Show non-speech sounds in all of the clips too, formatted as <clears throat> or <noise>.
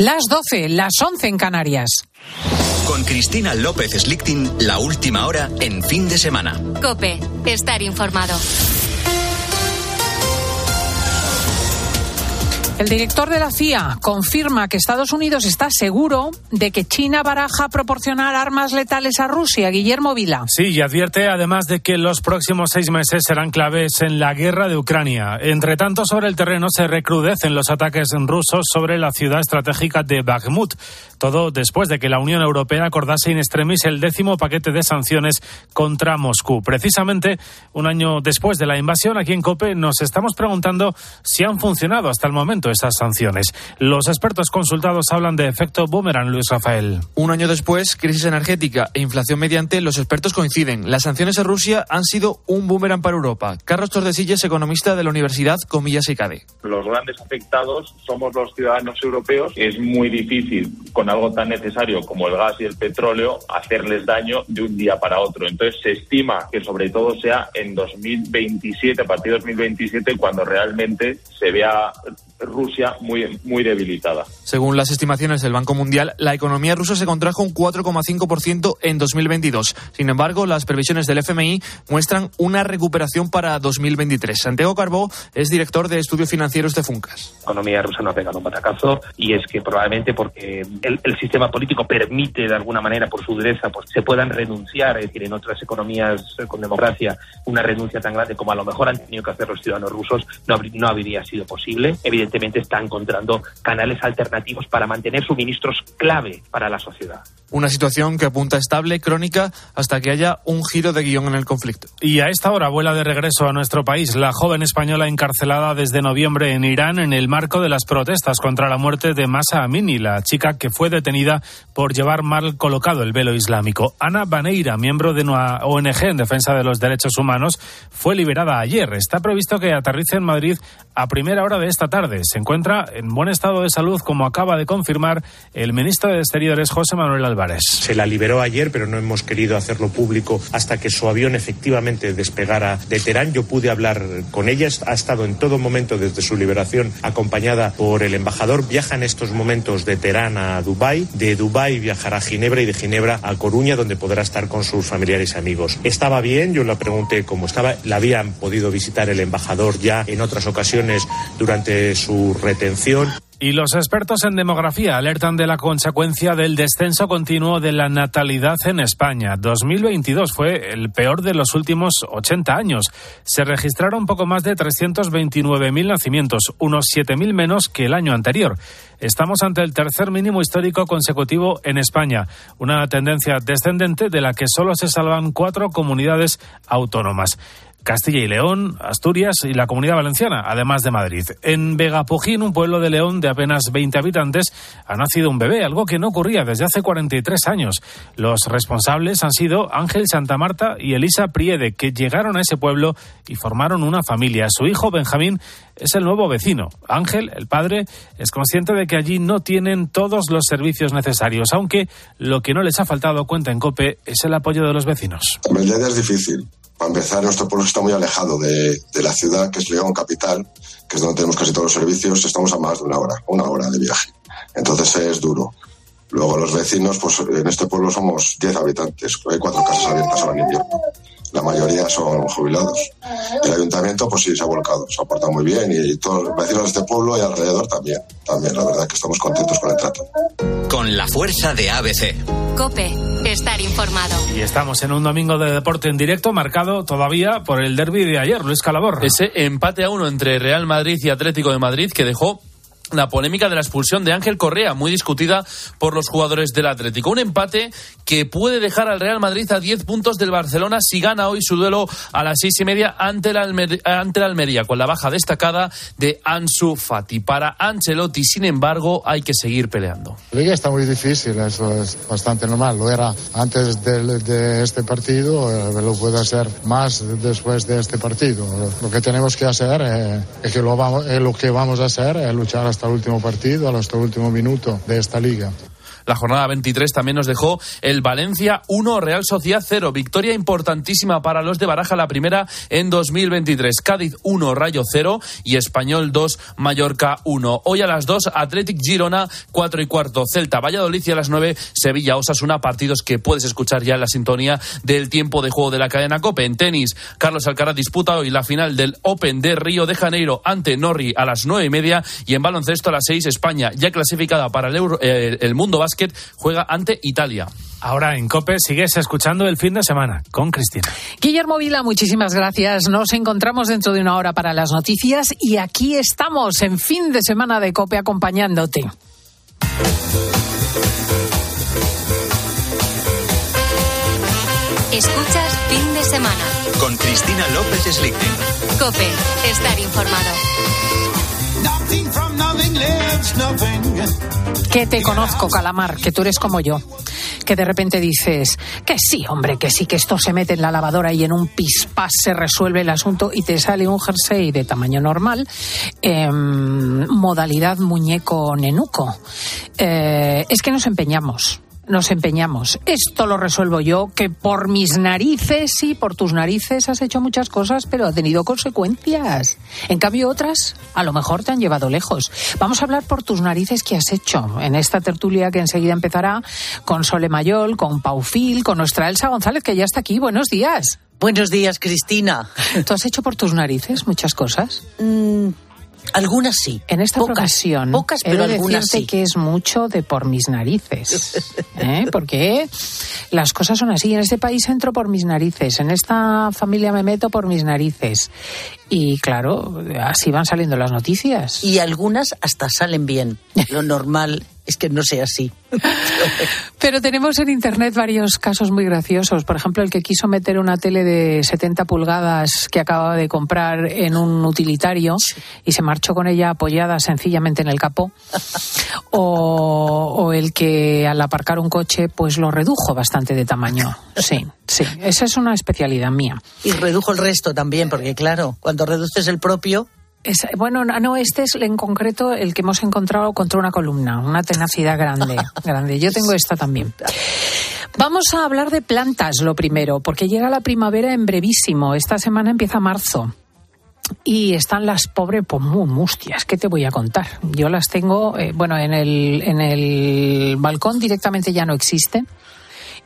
Las 12, las 11 en Canarias. Con Cristina López Slichting, la última hora en fin de semana. Cope, estar informado. El director de la CIA confirma que Estados Unidos está seguro de que China baraja proporcionar armas letales a Rusia. Guillermo Vila. Sí, y advierte además de que los próximos seis meses serán claves en la guerra de Ucrania. Entre tanto, sobre el terreno se recrudecen los ataques rusos sobre la ciudad estratégica de Bakhmut. Todo después de que la Unión Europea acordase in extremis el décimo paquete de sanciones contra Moscú. Precisamente un año después de la invasión, aquí en COPE nos estamos preguntando si han funcionado hasta el momento esas sanciones. Los expertos consultados hablan de efecto boomerang, Luis Rafael. Un año después, crisis energética e inflación mediante, los expertos coinciden. Las sanciones a Rusia han sido un boomerang para Europa. Carlos Tordesillas, economista de la Universidad Comillas y CADE. Los grandes afectados somos los ciudadanos europeos. Es muy difícil con algo tan necesario como el gas y el petróleo hacerles daño de un día para otro. Entonces se estima que sobre todo sea en 2027, a partir de 2027, cuando realmente se vea Rusia muy, muy debilitada. Según las estimaciones del Banco Mundial, la economía rusa se contrajo un 4,5% en 2022. Sin embargo, las previsiones del FMI muestran una recuperación para 2023. Santiago Carbó es director de estudios financieros de Funcas. La economía rusa no ha pegado un batacazo y es que probablemente porque el, el sistema político permite de alguna manera, por su dureza, pues se puedan renunciar, es decir, en otras economías con democracia, una renuncia tan grande como a lo mejor han tenido que hacer los ciudadanos rusos, no, no habría sido posible. Evidentemente, evidentemente está encontrando canales alternativos para mantener suministros clave para la sociedad. Una situación que apunta estable, crónica, hasta que haya un giro de guion en el conflicto. Y a esta hora vuela de regreso a nuestro país la joven española encarcelada desde noviembre en Irán en el marco de las protestas contra la muerte de Masa Amini, la chica que fue detenida por llevar mal colocado el velo islámico. Ana Baneira, miembro de una ONG en defensa de los derechos humanos, fue liberada ayer. Está previsto que aterrice en Madrid a primera hora de esta tarde. Se encuentra en buen estado de salud, como acaba de confirmar el ministro de Exteriores, José Manuel Álvarez. Se la liberó ayer, pero no hemos querido hacerlo público hasta que su avión efectivamente despegara de Teherán. Yo pude hablar con ella. Ha estado en todo momento desde su liberación acompañada por el embajador. Viaja en estos momentos de Teherán a Dubái. De Dubái viajará a Ginebra y de Ginebra a Coruña, donde podrá estar con sus familiares y amigos. Estaba bien, yo la pregunté cómo estaba. La habían podido visitar el embajador ya en otras ocasiones durante su retención. Y los expertos en demografía alertan de la consecuencia del descenso continuo de la natalidad en España. 2022 fue el peor de los últimos 80 años. Se registraron poco más de 329.000 nacimientos, unos 7.000 menos que el año anterior. Estamos ante el tercer mínimo histórico consecutivo en España, una tendencia descendente de la que solo se salvan cuatro comunidades autónomas. Castilla y León, Asturias y la Comunidad Valenciana, además de Madrid. En Vegapojín, un pueblo de León de apenas 20 habitantes, ha nacido un bebé, algo que no ocurría desde hace 43 años. Los responsables han sido Ángel Santa Marta y Elisa Priede, que llegaron a ese pueblo y formaron una familia. Su hijo Benjamín es el nuevo vecino. Ángel, el padre, es consciente de que allí no tienen todos los servicios necesarios, aunque lo que no les ha faltado, cuenta en COPE, es el apoyo de los vecinos. Idea es difícil para empezar, nuestro pueblo está muy alejado de, de, la ciudad, que es León capital, que es donde tenemos casi todos los servicios. Estamos a más de una hora, una hora de viaje. Entonces es duro. Luego los vecinos, pues en este pueblo somos 10 habitantes. Hay cuatro casas abiertas ahora en invierno. La mayoría son jubilados. El ayuntamiento, pues sí, se ha volcado, se ha portado muy bien y todos los vecinos de este pueblo y alrededor también. También, la verdad que estamos contentos con el trato. Con la fuerza de ABC. Cope, estar informado. Y estamos en un domingo de deporte en directo marcado todavía por el derby de ayer, Luis Calabor. Ese empate a uno entre Real Madrid y Atlético de Madrid que dejó la polémica de la expulsión de Ángel Correa, muy discutida por los jugadores del Atlético. Un empate que puede dejar al Real Madrid a 10 puntos del Barcelona si gana hoy su duelo a las seis y media ante la, Almer ante la Almería, con la baja destacada de Ansu Fati. Para Ancelotti, sin embargo, hay que seguir peleando. La liga está muy difícil, eso es bastante normal. Lo era antes de, de este partido, eh, lo puede hacer más después de este partido. Lo que tenemos que hacer eh, es que lo, vamos, eh, lo que vamos a hacer es luchar hasta hasta el último partido, hasta el último minuto de esta liga. La jornada 23 también nos dejó el Valencia 1, Real Sociedad 0. Victoria importantísima para los de Baraja, la primera en 2023. Cádiz 1, Rayo 0 y Español 2, Mallorca 1. Hoy a las 2, Athletic Girona 4 y cuarto, Celta Valladolid y a las 9, Sevilla Osasuna, partidos que puedes escuchar ya en la sintonía del tiempo de juego de la cadena COPE. En tenis, Carlos Alcaraz disputa hoy la final del Open de Río de Janeiro ante Norri a las 9 y media y en baloncesto a las 6, España, ya clasificada para el, eh, el Mundo Básquet, juega ante Italia. Ahora en COPE sigues escuchando el fin de semana con Cristina. Guillermo Vila, muchísimas gracias. Nos encontramos dentro de una hora para las noticias y aquí estamos en fin de semana de COPE acompañándote. Escuchas fin de semana. Con Cristina López Slichting. COPE, estar informado. Que te conozco, Calamar, que tú eres como yo. Que de repente dices que sí, hombre, que sí, que esto se mete en la lavadora y en un pispás se resuelve el asunto y te sale un jersey de tamaño normal, em, modalidad muñeco nenuco. Eh, es que nos empeñamos nos empeñamos. Esto lo resuelvo yo, que por mis narices y por tus narices has hecho muchas cosas, pero ha tenido consecuencias. En cambio, otras a lo mejor te han llevado lejos. Vamos a hablar por tus narices qué has hecho en esta tertulia que enseguida empezará con Sole Mayol, con Paufil, con nuestra Elsa González, que ya está aquí. Buenos días. Buenos días, Cristina. ¿Tú has hecho por tus narices muchas cosas? Mm, algunas sí. En esta pocas, ocasión, pocas, pero he algunas sí. que es mucho de por mis narices. <laughs> ¿eh? Porque las cosas son así. En este país entro por mis narices, en esta familia me meto por mis narices. Y claro, así van saliendo las noticias. Y algunas hasta salen bien. Lo normal es que no sea así. Pero tenemos en Internet varios casos muy graciosos. Por ejemplo, el que quiso meter una tele de 70 pulgadas que acababa de comprar en un utilitario y se marchó con ella apoyada sencillamente en el capó. O, o el que al aparcar un coche pues lo redujo bastante de tamaño. Sí, sí. Esa es una especialidad mía. Y redujo el resto también, porque claro, cuando reduces el propio, Es- bueno, no, no, este es en concreto el que hemos encontrado contra una columna, una tenacidad grande, <laughs> grande. Yo tengo esta también. Vamos a hablar de plantas, lo primero, porque llega la primavera en brevísimo. Esta semana empieza marzo. Y están las pobres pues, muy mustias. ¿Qué te voy a contar? Yo las tengo, eh, bueno, en el, en el balcón directamente ya no existen.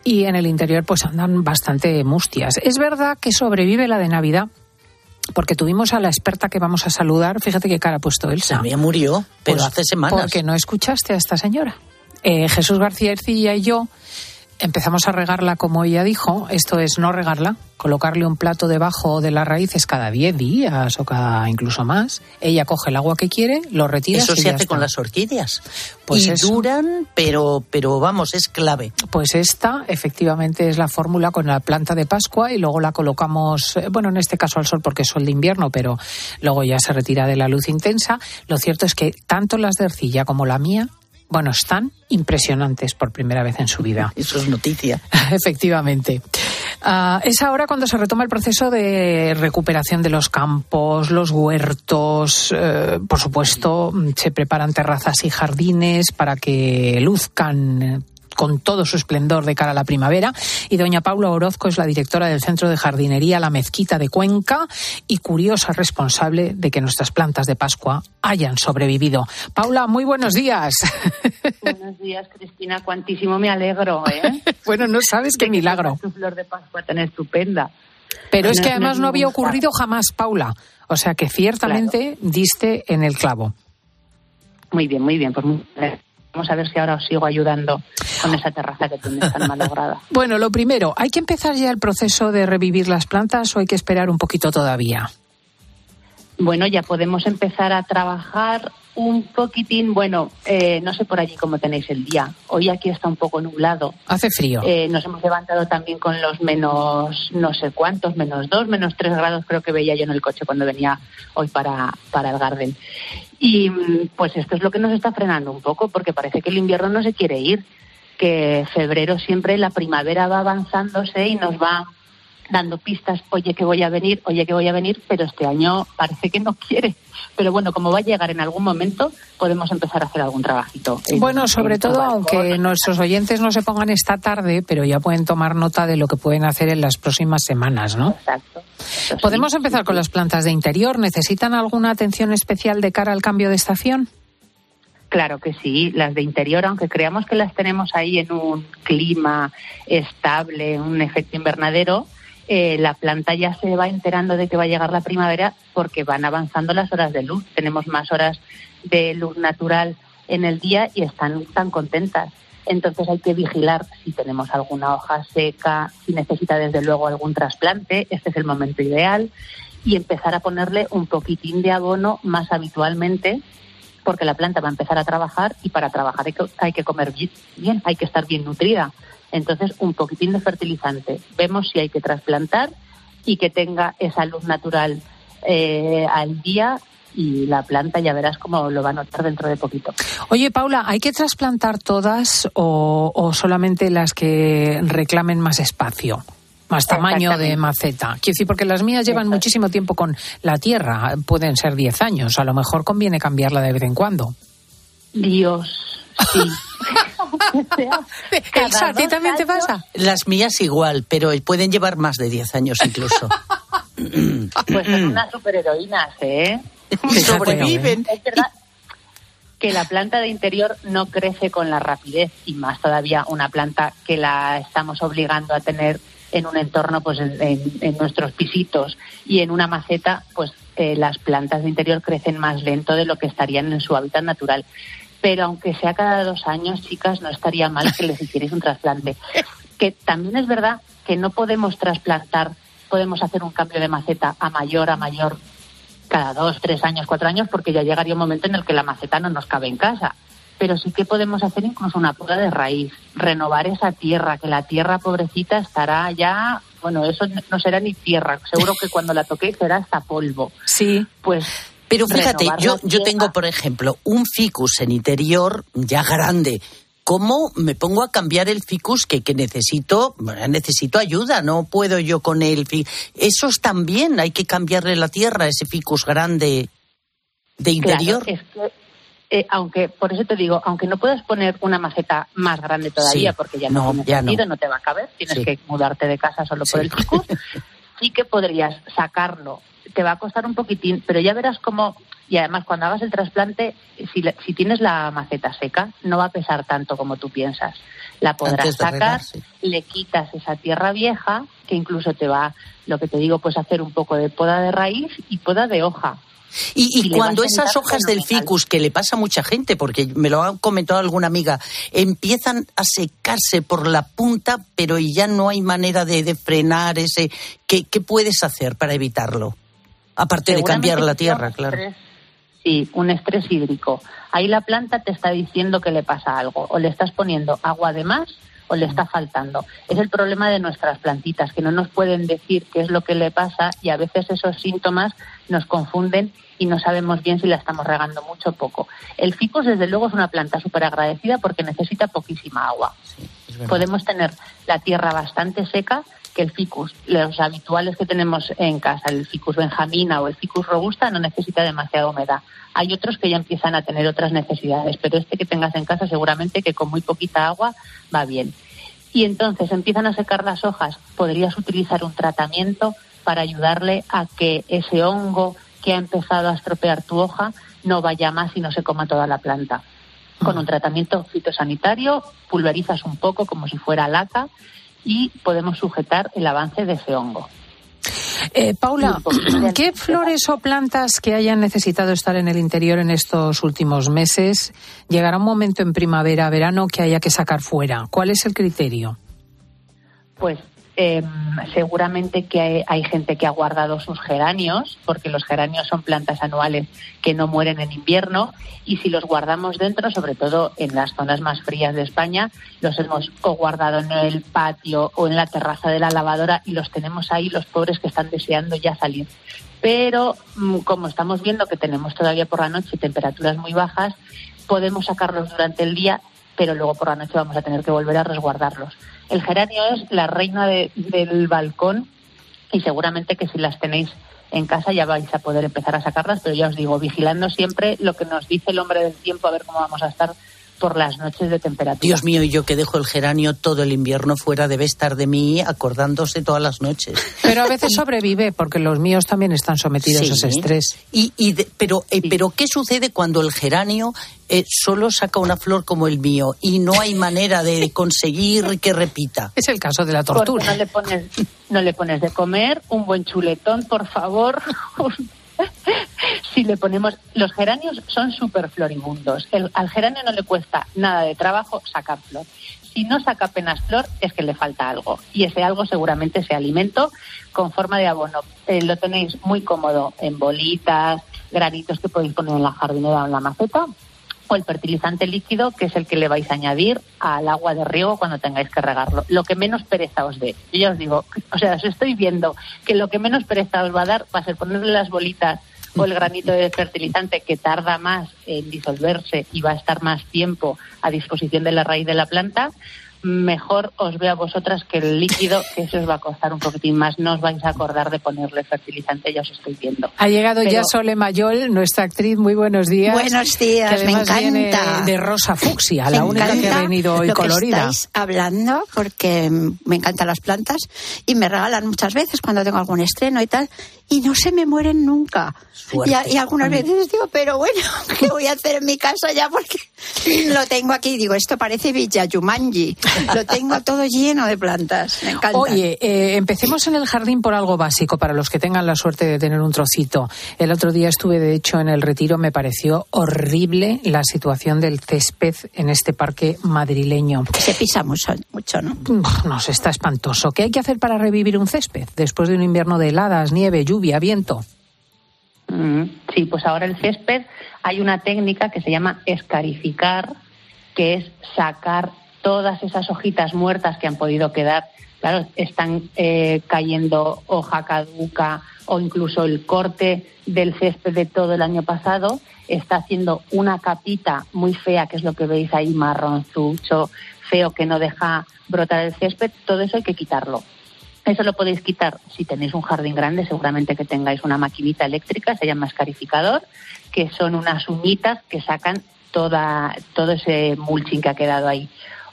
Y en el interior pues andan bastante mustias. Es verdad que sobrevive la de Navidad, porque tuvimos a la experta que vamos a saludar, fíjate qué cara ha puesto Elsa. también murió, pero Pues hace semanas. Porque no escuchaste a esta señora. Eh, Jesús García Ercilla y yo empezamos a regarla como ella dijo, esto es no regarla, colocarle un plato debajo de las raíces cada 10 días o cada incluso más. Ella coge el agua que quiere, lo retira. Eso y se ya hace está. con las orquídeas. Pues y eso. duran, pero, pero vamos, es clave. Pues esta efectivamente es la fórmula con la planta de Pascua y luego la colocamos, eh, bueno, en este caso al sol porque es sol de invierno, pero luego ya se retira de la luz intensa. Lo cierto es que tanto las de Ercilla como la mía, bueno, están impresionantes por primera vez en su vida. <laughs> Eso es noticia. Efectivamente. Ah, es ahora cuando se retoma el proceso de recuperación de los campos, los huertos. eh, por supuesto, mm, se preparan terrazas y jardines para que luzcan eh, con todo su esplendor de cara a la primavera. Y doña Paula Orozco es la directora del Centro de Jardinería La Mezquita de Cuenca y curiosa responsable de que nuestras plantas de Pascua hayan sobrevivido. Paula, muy buenos días. Buenos días, Cristina. Cuantísimo me alegro, ¿eh? <laughs> bueno, no sabes qué milagro. Tu flor de Pascua tan estupenda. Pero es que además no había ocurrido jamás, Paula. O sea que ciertamente diste en el clavo. Muy bien, muy bien. Pues muy bien. Vamos a ver si ahora os sigo ayudando con esa terraza que tienes tan malograda. Bueno, lo primero, ¿hay que empezar ya el proceso de revivir las plantas o hay que esperar un poquito todavía? Bueno, ya podemos empezar a trabajar un poquitín. Bueno, eh, no sé por allí cómo tenéis el día. Hoy aquí está un poco nublado. Hace frío. Eh, nos hemos levantado también con los menos no sé cuántos, menos dos, menos tres grados creo que veía yo en el coche cuando venía hoy para, para el Garden. Y mm, pues esto es lo que nos está frenando un poco porque parece que el invierno no se quiere ir, que febrero siempre la primavera va avanzándose y nos va dando pistas, oye que voy a venir, oye que voy a venir, pero este año parece que no quiere. Pero bueno, como va a llegar en algún momento, podemos empezar a hacer algún trabajito. Bueno, sobre todo, aunque nuestros oyentes no se pongan esta tarde, pero ya pueden tomar nota de lo que pueden hacer en las próximas semanas, ¿no? Exacto. Podemos empezar con las plantas de interior. ¿Necesitan alguna atención especial de cara al cambio de estación? Claro que sí, las de interior, aunque creamos que las tenemos ahí en un clima estable, un efecto invernadero, eh, la planta ya se va enterando de que va a llegar la primavera porque van avanzando las horas de luz. Tenemos más horas de luz natural en el día y están tan contentas. Entonces hay que vigilar si tenemos alguna hoja seca, si necesita desde luego algún trasplante, este es el momento ideal, y empezar a ponerle un poquitín de abono más habitualmente porque la planta va a empezar a trabajar y para trabajar hay que, comer bien, hay que estar bien nutrida. Entonces, un poquitín de fertilizante. Vemos si hay que trasplantar y que tenga esa luz natural eh, al día y la planta ya verás cómo lo va a notar dentro de poquito. Oye, Paula, ¿hay que trasplantar todas o solamente las que reclamen más espacio? más tamaño de maceta. Quiero decir, porque las mías llevan muchísimo tiempo con la tierra, pueden ser 10 años, a lo mejor conviene cambiarla de vez en cuando. Dios, sí. <laughs> Elsa, ¿a ti también te pasa? Las mías igual, pero pueden llevar más de 10 años incluso. <laughs> pues son unas superheroínas, ¿eh? Sobreviven. Es verdad que la planta de interior no crece con la rapidez y más todavía una planta que la estamos obligando a tener en un entorno, pues en, nuestros pisitos y en una maceta, pues eh, las plantas de interior crecen más lento de lo que estarían en su hábitat natural. Pero aunque sea cada dos años, chicas, no estaría mal que les hicierais un trasplante. Que también es verdad que no podemos trasplantar, podemos hacer un cambio de maceta a mayor, a mayor, cada dos, tres años, cuatro años, porque ya llegaría un momento en el que la maceta no nos cabe en casa pero sí que podemos hacer incluso una poda de raíz, renovar esa tierra, que la tierra pobrecita estará ya, bueno, eso no será ni tierra, seguro que cuando la toqué será hasta polvo. Sí. Pues pero fíjate, yo, yo tengo, por ejemplo, un ficus en interior ya grande. ¿Cómo me pongo a cambiar el ficus que, que necesito? necesito ayuda, no puedo yo con él. Esos también hay que cambiarle la tierra, ese ficus grande de interior. es que eh, aunque, por eso te digo, aunque no puedas poner una maceta más grande todavía, porque ya no, tiene sentido, no. te va a caber, tienes que mudarte de casa solo por el ficus, <laughs> sí que podrías sacarlo. Te va a costar un poquitín, pero ya verás cómo, y además cuando hagas el trasplante, si, si tienes la maceta seca, no va a pesar tanto como tú piensas. La podrás sacar, le quitas esa tierra vieja, que incluso te va, lo que te digo, pues hacer un poco de poda de raíz y poda de hoja y, cuando esas hojas del ficus, que le pasa a mucha gente, porque me lo ha comentado alguna amiga, empiezan a secarse por la punta, pero ya no hay manera de, frenar ese. ¿Qué, puedes hacer para evitarlo? Aparte de cambiar la tierra, claro. sí, un estrés hídrico. Ahí la planta te está diciendo que le pasa algo, o le estás poniendo agua de más o le está faltando. Es el problema de nuestras plantitas, que no nos pueden decir qué es lo que le pasa y a veces esos síntomas nos confunden y no sabemos bien si la estamos regando mucho o poco. El ficus, desde luego, es una planta súper agradecida porque necesita poquísima agua. Podemos tener la tierra bastante seca, que el ficus, los habituales que tenemos en casa, el ficus benjamina o el ficus robusta, no necesita demasiada humedad. Hay otros que ya empiezan a tener otras necesidades, pero este que tengas en casa seguramente que con muy poquita agua va bien. Y entonces empiezan a secar las hojas, podrías utilizar un tratamiento para ayudarle a que ese hongo que ha empezado a estropear tu hoja no vaya más y no se coma toda la planta. Con un tratamiento fitosanitario pulverizas un poco como si fuera laca y podemos sujetar el avance de ese hongo. Eh, Paula, ¿qué flores o plantas que hayan necesitado estar en el interior en estos últimos meses llegará un momento en primavera, verano que haya que sacar fuera? ¿Cuál es el criterio? Pues eh, seguramente que hay, gente que ha guardado sus geranios, porque los geranios son plantas anuales que no mueren en invierno, y si los guardamos dentro, sobre todo en las zonas más frías de España, los hemos guardado en el patio o en la terraza de la lavadora y los tenemos ahí, los pobres que están deseando ya salir. Pero mm, como estamos viendo que tenemos todavía por la noche temperaturas muy bajas, podemos sacarlos durante el día, pero luego por la noche vamos a tener que volver a resguardarlos. El geranio es la reina del balcón y seguramente que si las tenéis en casa ya vais a poder empezar a sacarlas, pero ya os digo, vigilando siempre lo que nos dice el hombre del tiempo, a ver cómo vamos a estar por las noches de temperatura. Dios mío, y yo que dejo el geranio todo el invierno fuera debe estar de mí acordándose todas las noches. Pero a veces sobrevive porque los míos también están sometidos a ese estrés. Y, y pero, eh, pero ¿qué sucede cuando el geranio eh, solo saca una flor como el mío y no hay manera de conseguir que repita? Es el caso de la tortura. no le pones, no le pones de comer un buen chuletón, por favor. <laughs> <laughs> si le ponemos. Los geranios son súper floribundos. al geranio no le cuesta nada de trabajo sacar flor. Si no saca apenas flor, es que le falta algo. Y ese algo seguramente sea alimento con forma de abono. Eh, lo tenéis muy cómodo en bolitas, granitos que podéis poner en la jardinera o en la maceta o el fertilizante líquido, que es el que le vais a añadir al agua de riego cuando tengáis que regarlo. Lo que menos pereza os dé. Yo ya os digo, <laughs> o sea, os estoy viendo que lo que menos pereza os va a dar va a ser ponerle las bolitas o el granito de fertilizante que tarda más en disolverse y va a estar más tiempo a disposición de la raíz de la planta, mejor os veo a vosotras que el líquido, que eso os va a costar un poquitín más. No os vais a acordar de ponerle fertilizante, ya os estoy viendo. Ha llegado ya Sole Mayol, nuestra actriz. Muy buenos días. Buenos días, me encanta. de rosa fucsia, la única que ha venido hoy lo colorida. Que estáis hablando porque me encantan las plantas y me regalan muchas veces cuando tengo algún estreno y tal y no se me mueren nunca. Y, algunas veces digo, pero bueno, <laughs> ¿qué voy a hacer en mi casa ya? Porque lo tengo aquí. Digo, esto parece Villa Yumanji. Lo tengo todo lleno de plantas. Me encanta. Oye, eh, empecemos en el jardín por algo básico para los que tengan la suerte de tener un trocito. El otro día estuve, de hecho, en el retiro. Me pareció horrible la situación del césped en este parque madrileño. Se pisa mucho, mucho ¿no? Nos está espantoso. ¿Qué hay que hacer para revivir un césped después de un invierno de heladas, nieve, lluvia, viento? Mm, sí, pues ahora el césped hay una técnica que se llama escarificar, que es sacar todas esas hojitas muertas que han podido quedar. Claro, están eh, cayendo hoja caduca o incluso el corte del césped de todo el año pasado está haciendo una capita muy fea, que es lo que veis ahí, marronzucho, feo, que no deja brotar el césped. Todo eso hay que quitarlo. Eso lo podéis quitar si tenéis un jardín grande, seguramente que tengáis una maquinita eléctrica, se llama escarificador, que son unas uñitas que sacan toda, todo ese mulching que ha quedado ahí.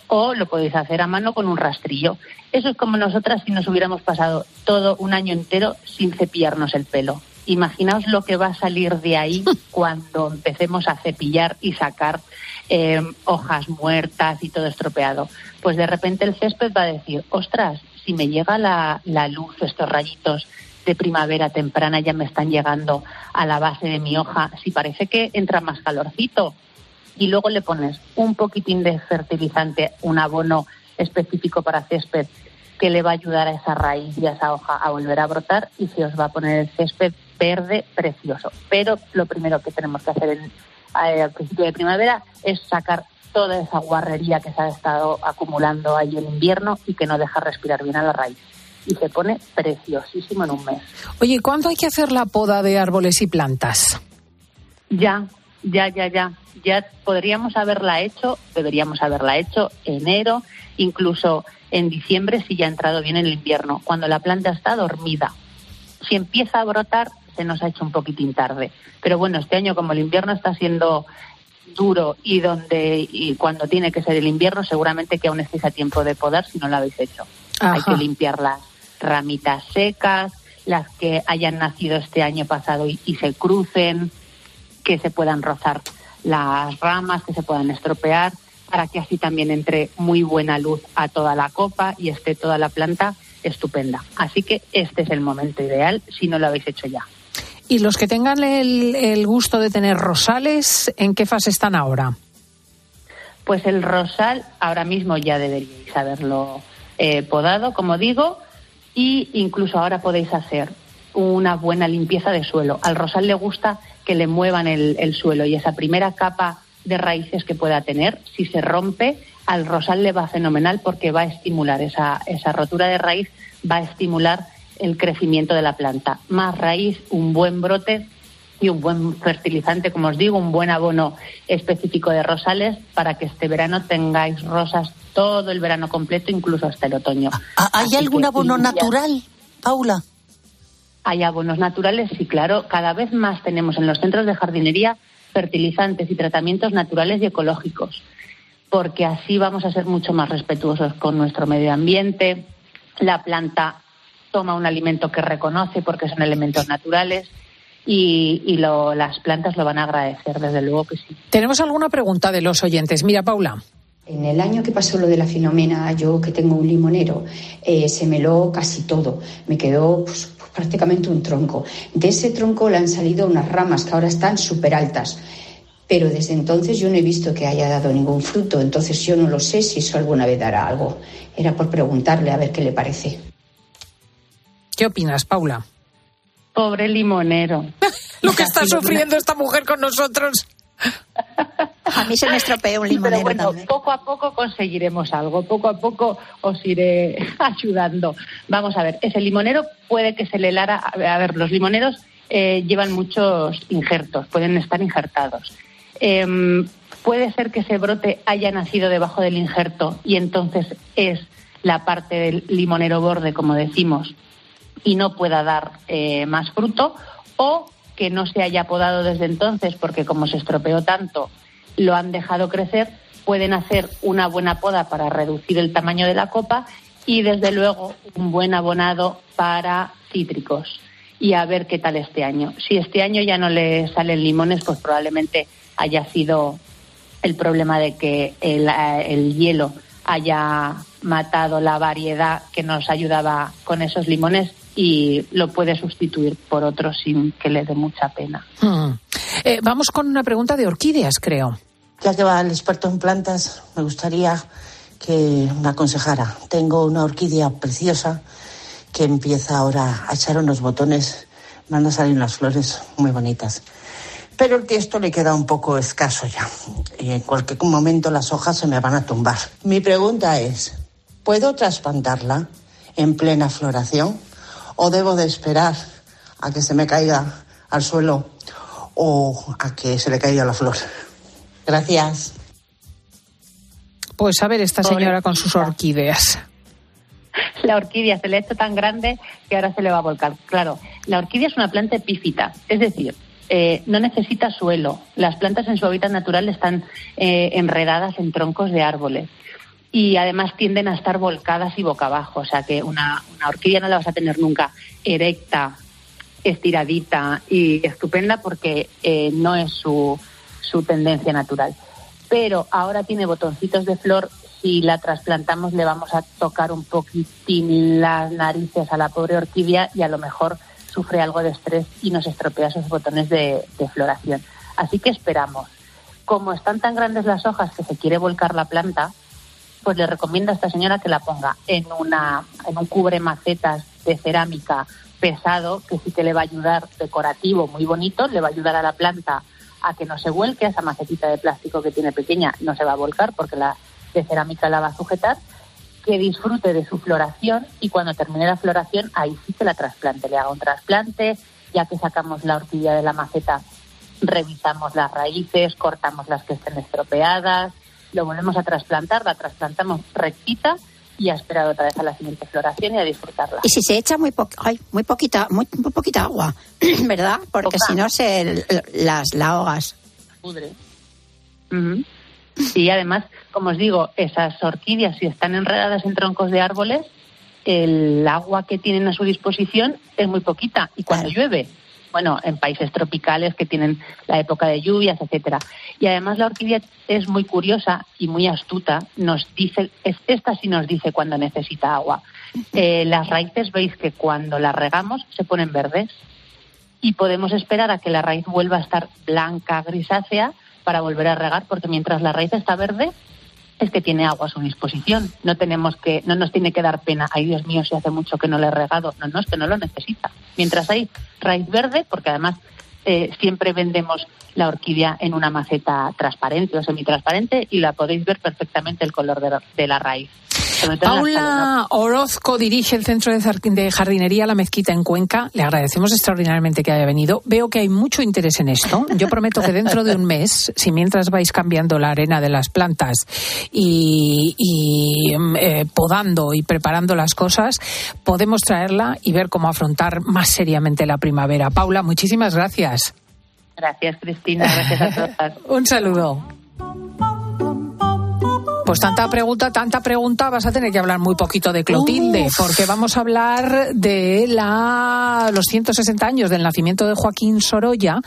O lo podéis hacer a mano con un rastrillo. Eso es como nosotras si nos hubiéramos pasado todo un año entero sin cepillarnos el pelo. Imaginaos lo que va a salir de ahí <laughs> cuando empecemos a cepillar y sacar eh, hojas muertas y todo estropeado. Pues de repente el césped va a decir, ostras, si me llega la, luz, estos rayitos de primavera temprana ya me están llegando a la base de mi hoja, si parece que entra más calorcito y luego le pones un poquitín de fertilizante, un abono específico para césped que le va a ayudar a esa raíz y a esa hoja a volver a brotar y se os va a poner el césped verde precioso. Pero lo primero que tenemos que hacer eh, al principio de primavera es sacar toda esa guarrería que se ha estado acumulando ahí en invierno y que no deja respirar bien a la raíz. Y se pone preciosísimo en un mes. Oye, ¿cuándo hay que hacer la poda de árboles y plantas? Ya, ya, ya, ya. Ya podríamos haberla hecho, deberíamos haberla hecho enero, incluso en diciembre si ya ha entrado bien el invierno, cuando la planta está dormida. Si empieza a brotar, se nos ha hecho un poquitín tarde. Pero bueno, este año como el invierno está siendo duro y donde y cuando tiene que ser el invierno seguramente que aún estéis a tiempo de podar si no lo habéis hecho. Hay que limpiar las ramitas secas, las que hayan nacido este año pasado y, se crucen, que se puedan rozar las ramas, que se puedan estropear, para que así también entre muy buena luz a toda la copa y esté toda la planta estupenda. Así que este es el momento ideal si no lo habéis hecho ya. Y los que tengan el, gusto de tener rosales, ¿en qué fase están ahora? Pues el rosal ahora mismo ya deberíais haberlo eh, podado, como digo, y incluso ahora podéis hacer una buena limpieza de suelo. Al rosal le gusta que le muevan el, suelo y esa primera capa de raíces que pueda tener, si se rompe, al rosal le va fenomenal porque va a estimular esa, esa rotura de raíz, va a estimular el crecimiento de la planta. Más raíz, un buen brote y un buen fertilizante, como os digo, un buen abono específico de rosales para que este verano tengáis rosas todo el verano completo, incluso hasta el otoño. ¿Hay algún abono natural, Paula? ¿Hay abonos naturales? Sí, claro. Cada vez más tenemos en los centros de jardinería fertilizantes y tratamientos naturales y ecológicos, porque así vamos a ser mucho más respetuosos con nuestro medio ambiente. La planta toma un alimento que reconoce porque son elementos naturales y, las plantas lo van a agradecer, desde luego que sí. Tenemos alguna pregunta de los oyentes. Mira, Paula. En el año que pasó lo de la filomena, yo que tengo un limonero, eh, se meló casi todo. Me quedó pues, prácticamente un tronco. De ese tronco le han salido unas ramas que ahora están súper altas. Pero desde entonces yo no he visto que haya dado ningún fruto, entonces yo no lo sé si eso alguna vez dará algo. Era por preguntarle a ver qué le parece. ¿Qué opinas, Paula? Pobre limonero. <laughs> Lo que está sufriendo esta mujer con nosotros. <laughs> A mí se me estropeó un limonero Pero bueno, poco a poco conseguiremos algo, poco a poco os iré <laughs> ayudando. Vamos a ver, ese limonero puede que se le lara. A ver, los limoneros eh, llevan muchos injertos, pueden estar injertados. Em, puede ser que ese brote haya nacido debajo del injerto y entonces es la parte del limonero borde, como decimos, y no pueda dar eh, más fruto, o que no se haya podado desde entonces, porque como se estropeó tanto, lo han dejado crecer, pueden hacer una buena poda para reducir el tamaño de la copa y desde luego un buen abonado para cítricos. Y a ver qué tal este año. Si este año ya no le salen limones, pues probablemente haya sido el problema de que el, el hielo haya matado la variedad que nos ayudaba con esos limones y lo puede sustituir por otro sin que le dé mucha pena. Hmm. Eh, vamos con una pregunta de orquídeas, creo. Ya que va el experto en plantas, me gustaría que me aconsejara. Tengo una orquídea preciosa que empieza ahora a echar unos botones, van a salir unas flores muy bonitas. Pero el tiesto le queda un poco escaso ya y en cualquier momento las hojas se me van a tumbar. Mi pregunta es, ¿puedo trasplantarla en plena floración? O debo de esperar a que se me caiga al suelo o a que se le caiga la flor. Gracias. Pues a ver esta señora con sus orquídeas. La orquídea se le ha hecho tan grande que ahora se le va a volcar. Claro, la orquídea es una planta epífita, es decir, eh, no necesita suelo. Las plantas en su hábitat natural están eh, enredadas en troncos de árboles y además tienden a estar volcadas y boca abajo, o sea que una, orquídea no la vas a tener nunca erecta, estiradita y estupenda porque eh, no es su, su tendencia natural. Pero ahora tiene botoncitos de flor, si la trasplantamos le vamos a tocar un poquitín las narices a la pobre orquídea y a lo mejor sufre algo de estrés y nos estropea esos botones de floración. Así que esperamos. Como están tan grandes las hojas que se quiere volcar la planta, pues le recomiendo a esta señora que la ponga en, una, en un cubre macetas de cerámica pesado, que sí que le va a ayudar, decorativo, muy bonito, le va a ayudar a la planta a que no se vuelque, esa macetita de plástico que tiene pequeña no se va a volcar porque la de cerámica la va a sujetar, que disfrute de su floración y cuando termine la floración ahí sí que la trasplante, le haga un trasplante, ya que sacamos la horquilla de la maceta, revisamos las raíces, cortamos las que estén estropeadas, lo volvemos a trasplantar, la trasplantamos rectita y a esperar otra vez a la siguiente floración y a disfrutarla. Y si se echa muy, muy poquita muy, poquita agua, <clears throat> ¿verdad? Porque si no se las la ahogas. Pudre. Y además, como os digo, esas orquídeas si están enredadas en troncos de árboles, el agua que tienen a su disposición es muy poquita y cuando llueve bueno, en países tropicales que tienen la época de lluvias, etcétera. Y además la orquídea es muy curiosa y muy astuta. Nos dice, esta sí nos dice cuando necesita agua. Eh, las raíces veis que cuando las regamos se ponen verdes y podemos esperar a que la raíz vuelva a estar blanca, grisácea para volver a regar, porque mientras la raíz está verde, es que tiene agua a su disposición. No tenemos que, no nos tiene que dar pena. Ay, Dios mío, si hace mucho que no le he regado. No, no, es que no lo necesita. Mientras hay raíz verde, porque además eh, siempre vendemos la orquídea en una maceta transparente o semitransparente y la podéis ver perfectamente el color de, de la raíz. Paula Orozco dirige el Centro de Jardinería La Mezquita en Cuenca. Le agradecemos extraordinariamente que haya venido. Veo que hay mucho interés en esto. Yo prometo que dentro de un mes, si mientras vais cambiando la arena de las plantas y, eh, podando y preparando las cosas, podemos traerla y ver cómo afrontar más seriamente la primavera. Paula, muchísimas gracias. Gracias, Cristina. Gracias a todas. <laughs> un saludo. Pues tanta pregunta, tanta pregunta, vas a tener que hablar muy poquito de Clotilde, porque vamos a hablar de la, los 160 años del nacimiento de Joaquín Sorolla.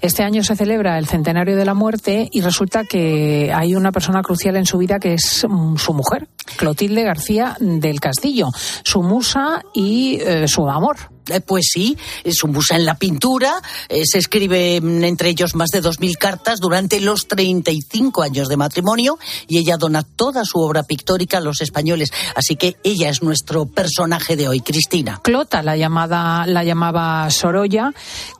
Este año se celebra el centenario de la muerte y resulta que hay una persona crucial en su vida que es mm, su mujer, Clotilde García del Castillo, su musa y eh, su amor. Eh, pues sí, su musa en la pintura, eh, se escriben entre ellos más de 2.000 cartas durante los 35 años de matrimonio y ella dona toda su obra pictórica a los españoles. Así que ella es nuestro personaje de hoy, Cristina. Clota, la, llamada, la llamaba Sorolla,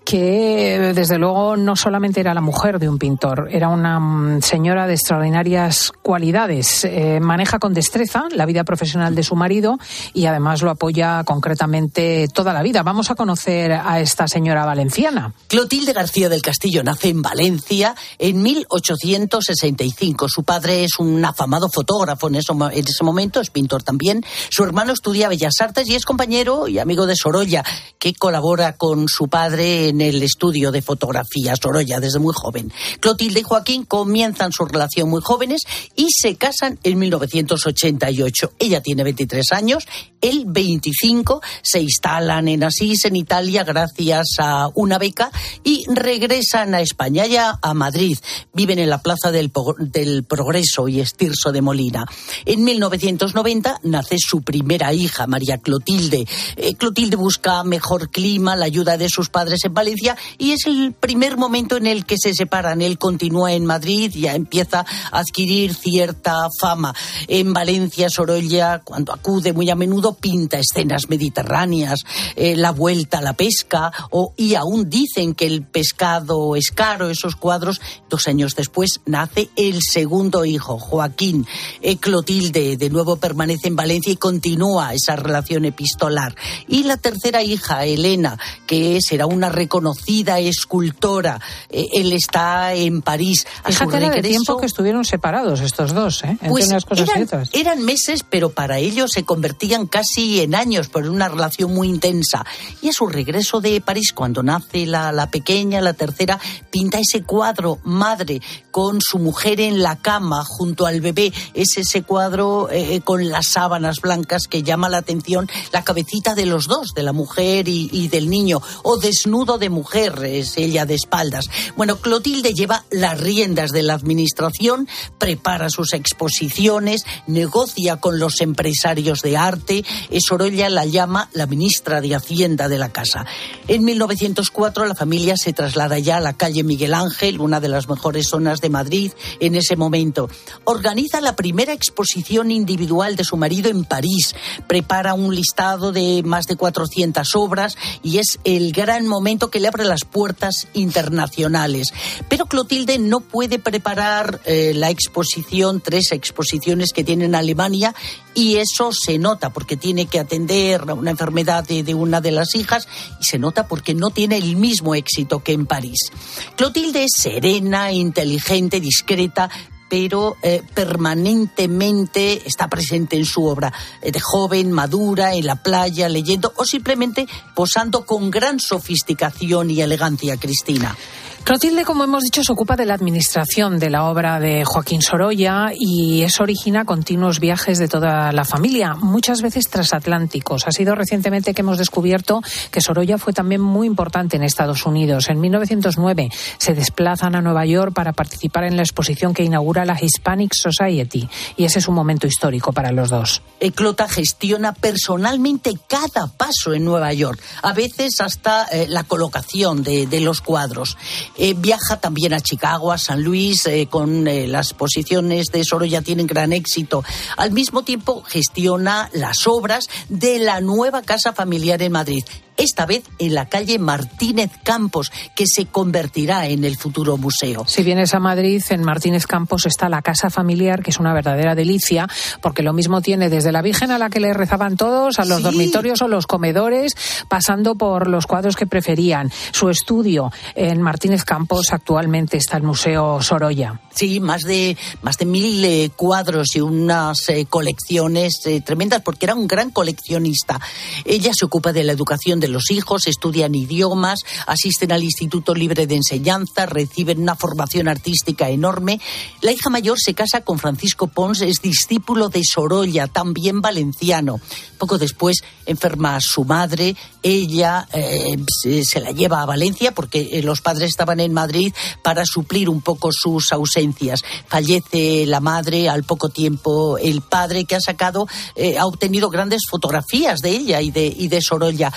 que desde luego no solamente era la mujer de un pintor, era una mm, señora de extraordinarias cualidades. Eh, maneja con destreza la vida profesional de su marido y además lo apoya concretamente toda la vida Vamos a conocer a esta señora valenciana. Clotilde García del Castillo nace en Valencia en 1865. Su padre es un afamado fotógrafo en, en ese momento, es pintor también. Su hermano estudia Bellas Artes y es compañero y amigo de Sorolla, que colabora con su padre en el estudio de fotografía. Sorolla, desde muy joven. Clotilde y Joaquín comienzan su relación muy jóvenes y se casan en 1988. Ella tiene 23 años, él 25, se instalan en Asís, en Italia, gracias a una beca, y regresan a España, ya a Madrid. Viven en la Plaza del, Progreso y Estirso de Molina. En 1990 nace su primera hija, María Clotilde. Eh, Clotilde busca mejor clima, la ayuda de sus padres en Valencia, y es el primer momento en el que se separan. Él continúa en Madrid, ya empieza a adquirir cierta fama. En Valencia, Sorolla, cuando acude muy a menudo, pinta escenas mediterráneas. Eh, la vuelta a la pesca, o, y aún dicen que el pescado es caro, esos cuadros. Dos años después nace el segundo hijo, Joaquín. Eh, Clotilde de nuevo permanece en Valencia y continúa esa relación epistolar. Y la tercera hija, Elena, que será una reconocida escultora. Eh, él está en París. A Fíjate su tiempo que estuvieron separados estos dos, ¿eh? pues eran, eran meses, pero para ellos se convertían casi en años por una relación muy intensa. Y a su regreso de París, cuando nace la, la pequeña, la tercera, pinta ese cuadro, madre, con su mujer en la cama junto al bebé. Es ese cuadro eh, eh, con las sábanas blancas que llama la atención la cabecita de los dos, de la mujer y, y del niño. O desnudo de mujer, es ella de espaldas. Bueno, Clotilde lleva las riendas de la administración, prepara sus exposiciones, negocia con los empresarios de arte. Sorolla la llama la ministra de Hacienda de la casa. En 1904 la familia se traslada ya a la calle Miguel Ángel, una de las mejores zonas de Madrid en ese momento. Organiza la primera exposición individual de su marido en París, prepara un listado de más de 400 obras y es el gran momento que le abre las puertas internacionales. Pero Clotilde no puede preparar eh, la exposición, tres exposiciones que tiene en Alemania y eso se nota porque tiene que atender una enfermedad de, de una de las hijas y se nota porque no tiene el mismo éxito que en París. Clotilde es serena, inteligente, discreta, pero eh, permanentemente está presente en su obra, eh, de joven, madura, en la playa, leyendo o simplemente posando con gran sofisticación y elegancia, Cristina. Clotilde, como hemos dicho, se ocupa de la administración de la obra de Joaquín Sorolla y eso origina continuos viajes de toda la familia, muchas veces transatlánticos. Ha sido recientemente que hemos descubierto que Sorolla fue también muy importante en Estados Unidos. En 1909 se desplazan a Nueva York para participar en la exposición que inaugura la Hispanic Society y ese es un momento histórico para los dos. Clota gestiona personalmente cada paso en Nueva York, a veces hasta eh, la colocación de, los cuadros. Eh, viaja también a Chicago, a San Luis, eh, con las posiciones de Sorolla tienen gran éxito. Al mismo tiempo gestiona las obras de la nueva casa familiar en Madrid esta vez en la calle Martínez Campos, que se convertirá en el futuro museo. Si vienes a Madrid, en Martínez Campos está la casa familiar, que es una verdadera delicia, porque lo mismo tiene desde la Virgen a la que le rezaban todos, a los dormitorios o los comedores, pasando por los cuadros que preferían. Su estudio en Martínez Campos actualmente está el Museo Sorolla. Sí, más de, más de mil eh, cuadros y unas eh, colecciones eh, tremendas, porque era un gran coleccionista. Ella se ocupa de la educación de los hijos, estudian idiomas, asisten al Instituto Libre de Enseñanza, reciben una formación artística enorme. La hija mayor se casa con Francisco Pons, es discípulo de Sorolla, también valenciano. Poco después enferma su madre, ella se la lleva a Valencia porque los padres estaban en Madrid para suplir un poco sus ausencias Fallece la madre al poco tiempo, el padre que ha sacado, eh, ha obtenido grandes fotografías de ella y de, y de Sorolla.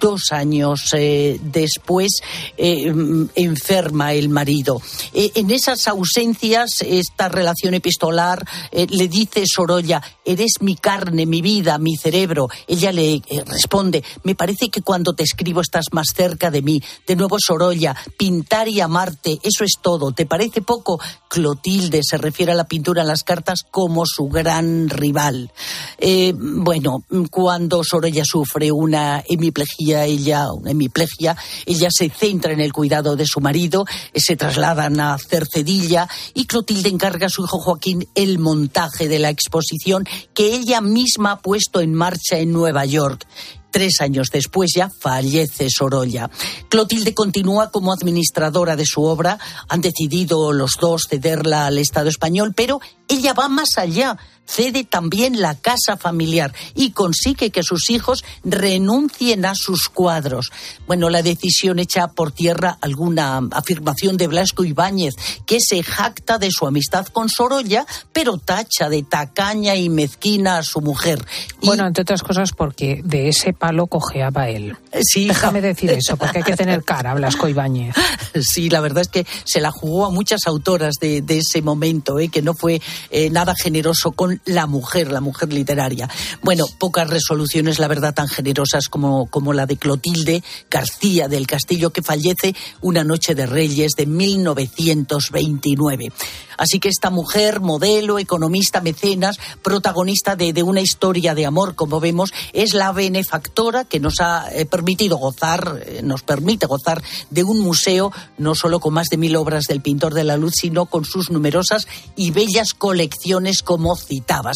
Dos años eh, después eh, enferma el marido. en esas ausencias, esta relación epistolar, le dice Sorolla, eres mi carne, mi vida, mi cerebro. Ella le responde, me parece que cuando te escribo estás más cerca de mí. De nuevo Sorolla, pintar y amarte, eso es todo. ¿Te parece poco? Clotilde se refiere a la pintura en las cartas como su gran rival. Eh, bueno, cuando Soraya sufre una hemiplegia, ella, una hemiplegia, ella se centra en el cuidado de su marido, eh, se trasladan a Cercedilla y Clotilde encarga a su hijo Joaquín el montaje de la exposición que ella misma ha puesto en marcha en Nueva York. Tres años después ya fallece Sorolla. Clotilde continúa como administradora de su obra. Han decidido los dos cederla al Estado español, pero ella va más allá cede también la casa familiar y consigue que sus hijos renuncien a sus cuadros. Bueno, la decisión echa por tierra alguna afirmación de Blasco Ibáñez, que se jacta de su amistad con Sorolla, pero tacha de tacaña y mezquina a su mujer. Bueno, entre otras cosas porque de ese palo cojeaba él. Sí, Déjame decir eso, porque hay que tener <laughs> cara, Blasco Ibáñez. Sí, la verdad es que se la jugó a muchas autoras de, ese momento, ¿eh? que no fue eh, nada generoso con la mujer, la mujer literaria. Bueno, pocas resoluciones, la verdad, tan generosas como, como la de Clotilde García del Castillo, que fallece una noche de Reyes de 1929. Así que esta mujer, modelo, economista, mecenas, protagonista de, una historia de amor, como vemos, es la benefactora que nos ha eh, permitido gozar, eh, nos permite gozar de un museo, no solo con más de mil obras del pintor de la luz, sino con sus numerosas y bellas colecciones, como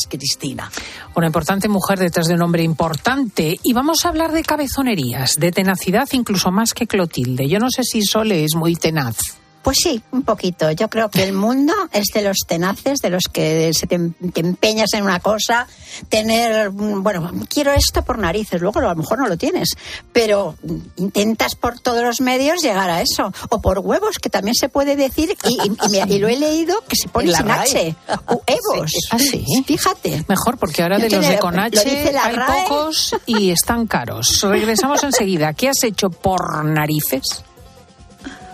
Cristina. Una importante mujer detrás de un hombre importante. Y vamos a hablar de cabezonerías, de tenacidad, incluso más que Clotilde. Yo no sé si Sole es muy tenaz. Pues sí, un poquito. Yo creo que el mundo es de los tenaces, de los que se te, empeñas en una cosa, tener, bueno, quiero esto por narices, luego a lo mejor no lo tienes, pero intentas por todos los medios llegar a eso. O por huevos, que también se puede decir, y, lo he leído, que se pone sin H. O <laughs> evos. Ah, sí. Fíjate. Mejor, porque ahora de los de con H hay pocos y están caros. Regresamos enseguida. ¿Qué has hecho por narices?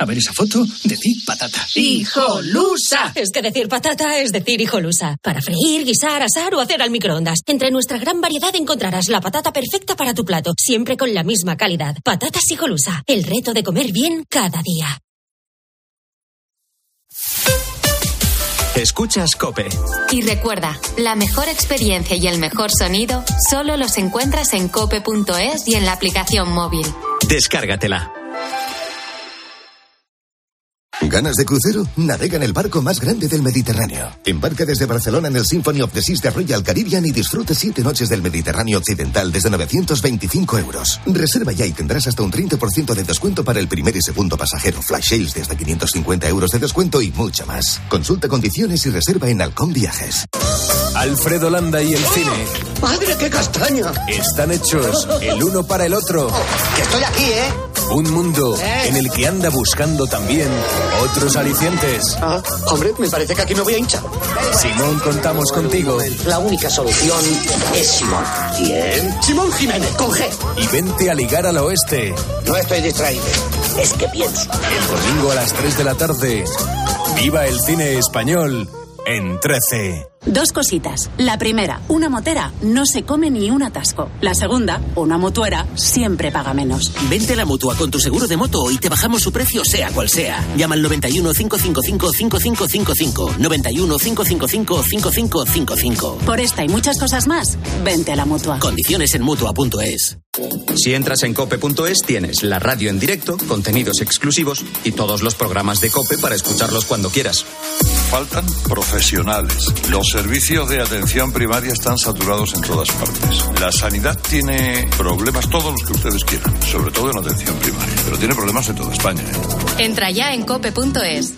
A ver esa foto, decir patata. ¡Hijolusa! Es que decir patata es decir hijolusa. Para freír, guisar, asar o hacer al microondas. Entre nuestra gran variedad encontrarás la patata perfecta para tu plato, siempre con la misma calidad. Patatas hijolusa. El reto de comer bien cada día. Escuchas Cope. Y recuerda, la mejor experiencia y el mejor sonido solo los encuentras en cope.es y en la aplicación móvil. Descárgatela. ¿Ganas de crucero? Navega en el barco más grande del Mediterráneo. Embarca desde Barcelona en el Symphony of the Seas de Royal Caribbean y disfruta siete noches del Mediterráneo Occidental desde 925 euros. Reserva ya y tendrás hasta un 30% de descuento para el primer y segundo pasajero. Flash sales desde 550 euros de descuento y mucho más. Consulta condiciones y reserva en Halcón Viajes. Alfredo Landa y el cine. ¡Madre, qué castaña! Están hechos el uno para el otro. Que estoy aquí, ¿eh? Un mundo en el que anda buscando también otros alicientes. Ah, hombre, me parece que aquí me voy a hinchar. Simón, contamos contigo. La única solución es Simón. ¿Quién? Simón Jiménez, con G. Y vente a ligar al oeste. No estoy distraído. Es que pienso. El domingo a las 3 de la tarde. Viva el cine español en 13. Dos cositas. La primera, una motera no se come ni un atasco. La segunda, una mutuera siempre paga menos. Vente a la mutua con tu seguro de moto y te bajamos su precio sea cual sea. Llama al 91 555 5555. 91 555 5555. Por esta y muchas cosas más, vente a la mutua. Condiciones en mutua.es. Si entras en cope.es tienes la radio en directo, contenidos exclusivos y todos los programas de cope para escucharlos cuando quieras. Faltan profesionales. Los servicios de atención primaria están saturados en todas partes. La sanidad tiene problemas todos los que ustedes quieran, sobre todo en atención primaria, pero tiene problemas en toda España. ¿eh? Entra ya en cope.es.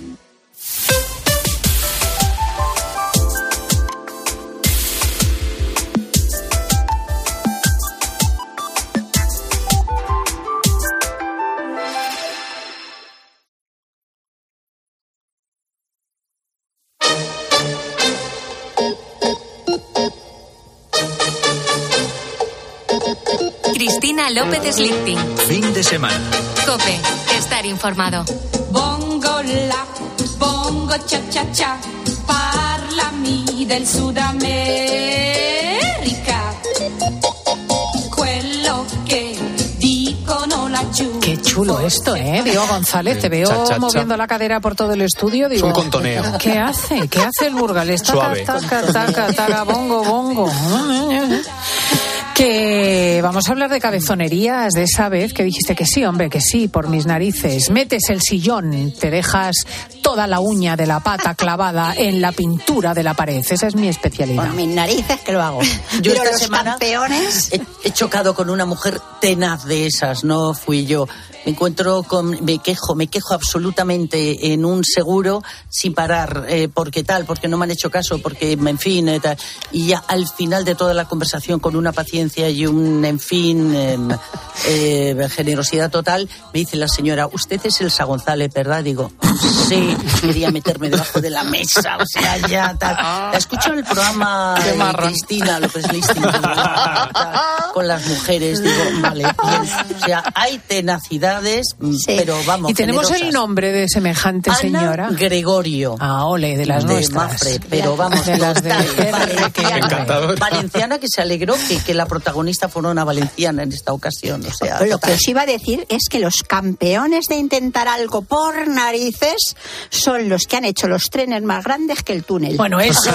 Cristina López Slichting. Fin de semana. Cope, estar informado. Bongo la, bongo cha cha cha, parlami del Sud America. Quello che dicono laggiù. Qué chulo esto, ¿eh? Diego González, te veo Cha, cha, cha. moviendo la cadera por todo el estudio. Digo, un contoneo. ¿Qué hace? ¿Qué hace el burgalés? Taca, taca, taca, taca, bongo, bongo. <laughs> Que vamos a hablar de cabezonerías de esa vez que dijiste que sí, hombre, que sí, por mis narices. Metes el sillón, te dejas toda la uña de la pata clavada en la pintura de la pared. Esa es mi especialidad. Por mis narices que lo hago. <laughs> Yo Pero esta los semana campeones- he, he chocado con una mujer tenaz de esas, no fui yo. Me encuentro con, me quejo, me quejo absolutamente en un seguro sin parar, eh, porque tal, porque no me han hecho caso, porque, en fin, eh, tal. y ya al final de toda la conversación con una paciencia y un, en fin, em, <laughs> eh, generosidad total, me dice la señora, usted es Elsa González, ¿verdad? Digo, sí, quería meterme debajo de la mesa, o sea, ya tal. La escucho en el programa de. Cristina López Listing con las mujeres, digo, vale, bien. O sea, hay tenacidades, mm, pero vamos. y tenemos el generosas. nombre de semejante Ana señora. Gregorio. Ah, ole, de las de nuestras. Mafre, pero vamos, De las de total, valenciana. Encantadora. Valenciana que se alegró que, que la protagonista fuera una valenciana en esta ocasión. O sea, Lo total. que os iba a decir es que los campeones de intentar algo por narices son los que han hecho los trenes más grandes que el túnel. Bueno, <laughs> eso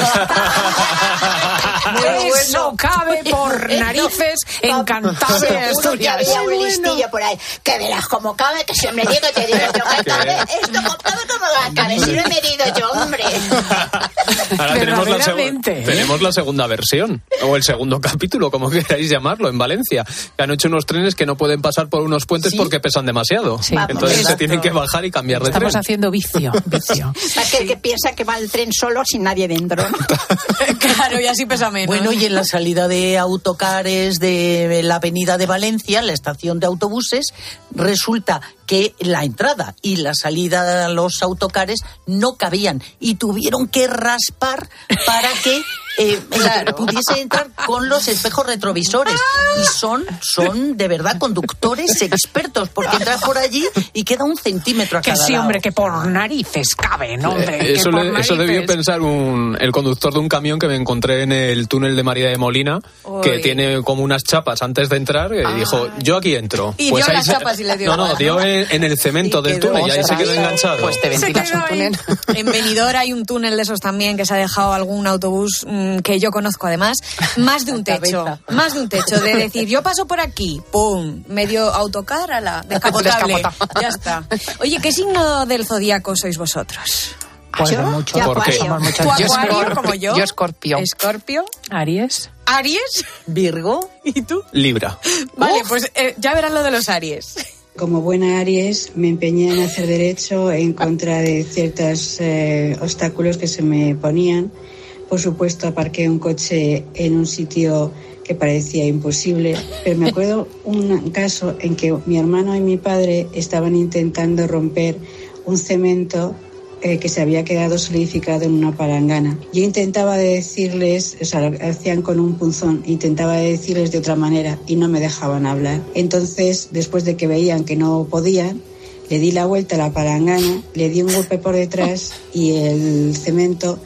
Eso cabe por narices en Cantabria, que Asturias. había un listillo por ahí. Que verás cómo cabe, que si me digo, te digo, esto cabe, esto como cabe como va a caber, si lo he medido yo, hombre. Ahora tenemos la, ¿eh? tenemos la segunda versión, o el segundo capítulo, como queráis llamarlo, en Valencia. Que han hecho unos trenes que no pueden pasar por unos puentes porque pesan demasiado. Vamos, Entonces se tienen que bajar y cambiar de Estamos tren. haciendo vicio, <laughs> vicio. Para que, que piensa que va el tren solo sin nadie dentro. ¿no? <laughs> Claro, y así pesa menos. Bueno, y en la salida de autocares de la avenida de Valencia, en la estación de autobuses, resulta que la entrada y la salida de los autocares no cabían y tuvieron que raspar para que eh, pudiese entrar con los espejos retrovisores. Y son, son de verdad conductores expertos, porque entras por allí y queda un centímetro a Que cada sí, lado. hombre, que por narices cabe, ¿no, hombre? Eh, que Eso, le- eso debió pensar un- el conductor de un camión que me encontré en el túnel de María de Molina, que tiene como unas chapas antes de entrar, y dijo, yo aquí entro. Y dio ahí las se- chapas y le dio No, no, dio en, en el cemento del túnel y ahí se quedó enganchado. Pues te ventilas un túnel. En Benidorm hay un túnel de esos también que se ha dejado algún autobús mm, mm, que yo conozco además, más de <laughs> un techo. Más de un techo. De decir, yo paso por aquí, ¡pum! Medio autocar a la descapotable. <laughs> ya está. Oye, ¿qué signo del zodíaco sois vosotros? Pues ¿Yo? mucho, porque somos muchos. Yo como yo? Yo escorpio. Escorpio. Aries. Aries. Virgo. <laughs> ¿Y tú? Libra. Vale, pues eh, ya verás lo de los Aries. Como buena Aries, me empeñé en hacer derecho en contra de ciertos eh, obstáculos que se me ponían. Por supuesto, aparqué un coche en un sitio que parecía imposible, pero me acuerdo un caso en que mi hermano y mi padre estaban intentando romper un cemento eh, que se había quedado solidificado en una palangana. Yo intentaba decirles, o sea, lo hacían con un punzón, intentaba decirles de otra manera y no me dejaban hablar. Entonces, después de que veían que no podían, le di la vuelta a la palangana, le di un golpe por detrás y el cemento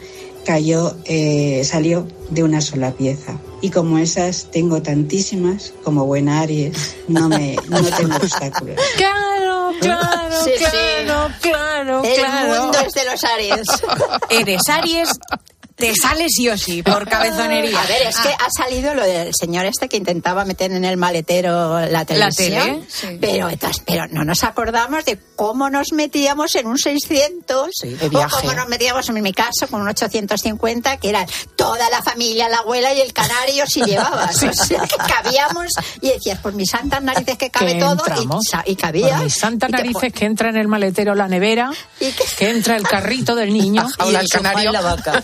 cayó, eh, salió de una sola pieza. Y como esas tengo tantísimas, como buena Aries, no, me, no tengo obstáculos. <laughs> Claro, claro, Sí, sí. claro, claro, El claro. mundo es de los Aries. <laughs> Eres Aries, te <laughs> sales sí o sí, por cabezonería. A ver, es que Ah. ha salido lo del señor este que intentaba meter en el maletero la televisión. tele, sí. pero, entonces, pero no nos acordamos de cómo nos metíamos en un 600 de o cómo nos metíamos, en mi caso, con un 850, que era toda la familia, la abuela y el canario si llevabas. <laughs> O sea, que cabíamos y decías, por mis santas narices que cabe que todo entramos. y, y cabía. Por mis santas Y narices que entra en el maletero la nevera, <laughs> que entra el carrito del niño, Y el el canario. la vaca.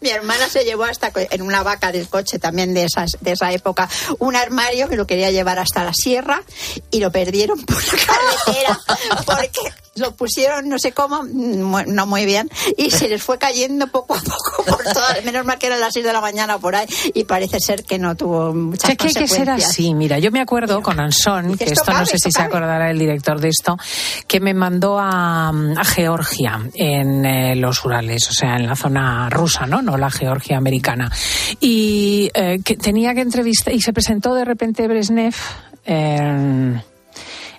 Mi hermana se llevó hasta en una vaca del coche también de esas de esa época un armario que lo quería llevar hasta la sierra y lo perdieron por la carretera <laughs> porque lo pusieron no sé cómo mm, no muy bien y se les fue cayendo poco a poco por todas menos mal que eran las 6 de la mañana por ahí y parece ser que no tuvo muchas Es que hay que ser así. Mira, yo me acuerdo con Ansón, que esto esto no sé si se acordará el director de esto, que me mandó a, a Georgia, en eh, los Urales, o sea, en la zona rusa, ¿no? No la Georgia americana. Y eh, que tenía que entrevistar, y se presentó de repente Brezhnev. eh,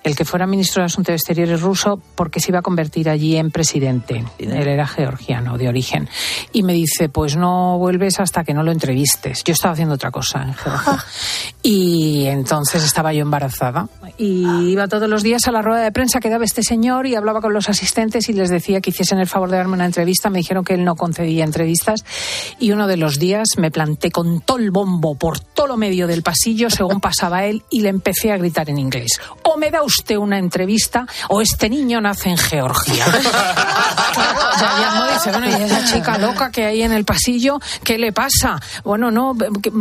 el que fuera ministro de Asuntos Exteriores ruso porque se iba a convertir allí en presidente. Él era georgiano de origen. Y me dice, pues no vuelves hasta que no lo entrevistes. Yo estaba haciendo otra cosa en Georgia. <laughs> Y entonces estaba yo embarazada. Y iba todos los días a la rueda de prensa que daba este señor y hablaba con los asistentes y les decía que hiciesen el favor de darme una entrevista. Me dijeron que él no concedía entrevistas. Y uno de los días me planté con todo el bombo por todo lo medio del pasillo según pasaba él y le empecé a gritar en inglés. O me da usted una entrevista o este niño nace en Georgia. <laughs> Ya llamó y dice, bueno, y esa chica loca que hay en el pasillo, ¿qué le pasa? Bueno, no, que-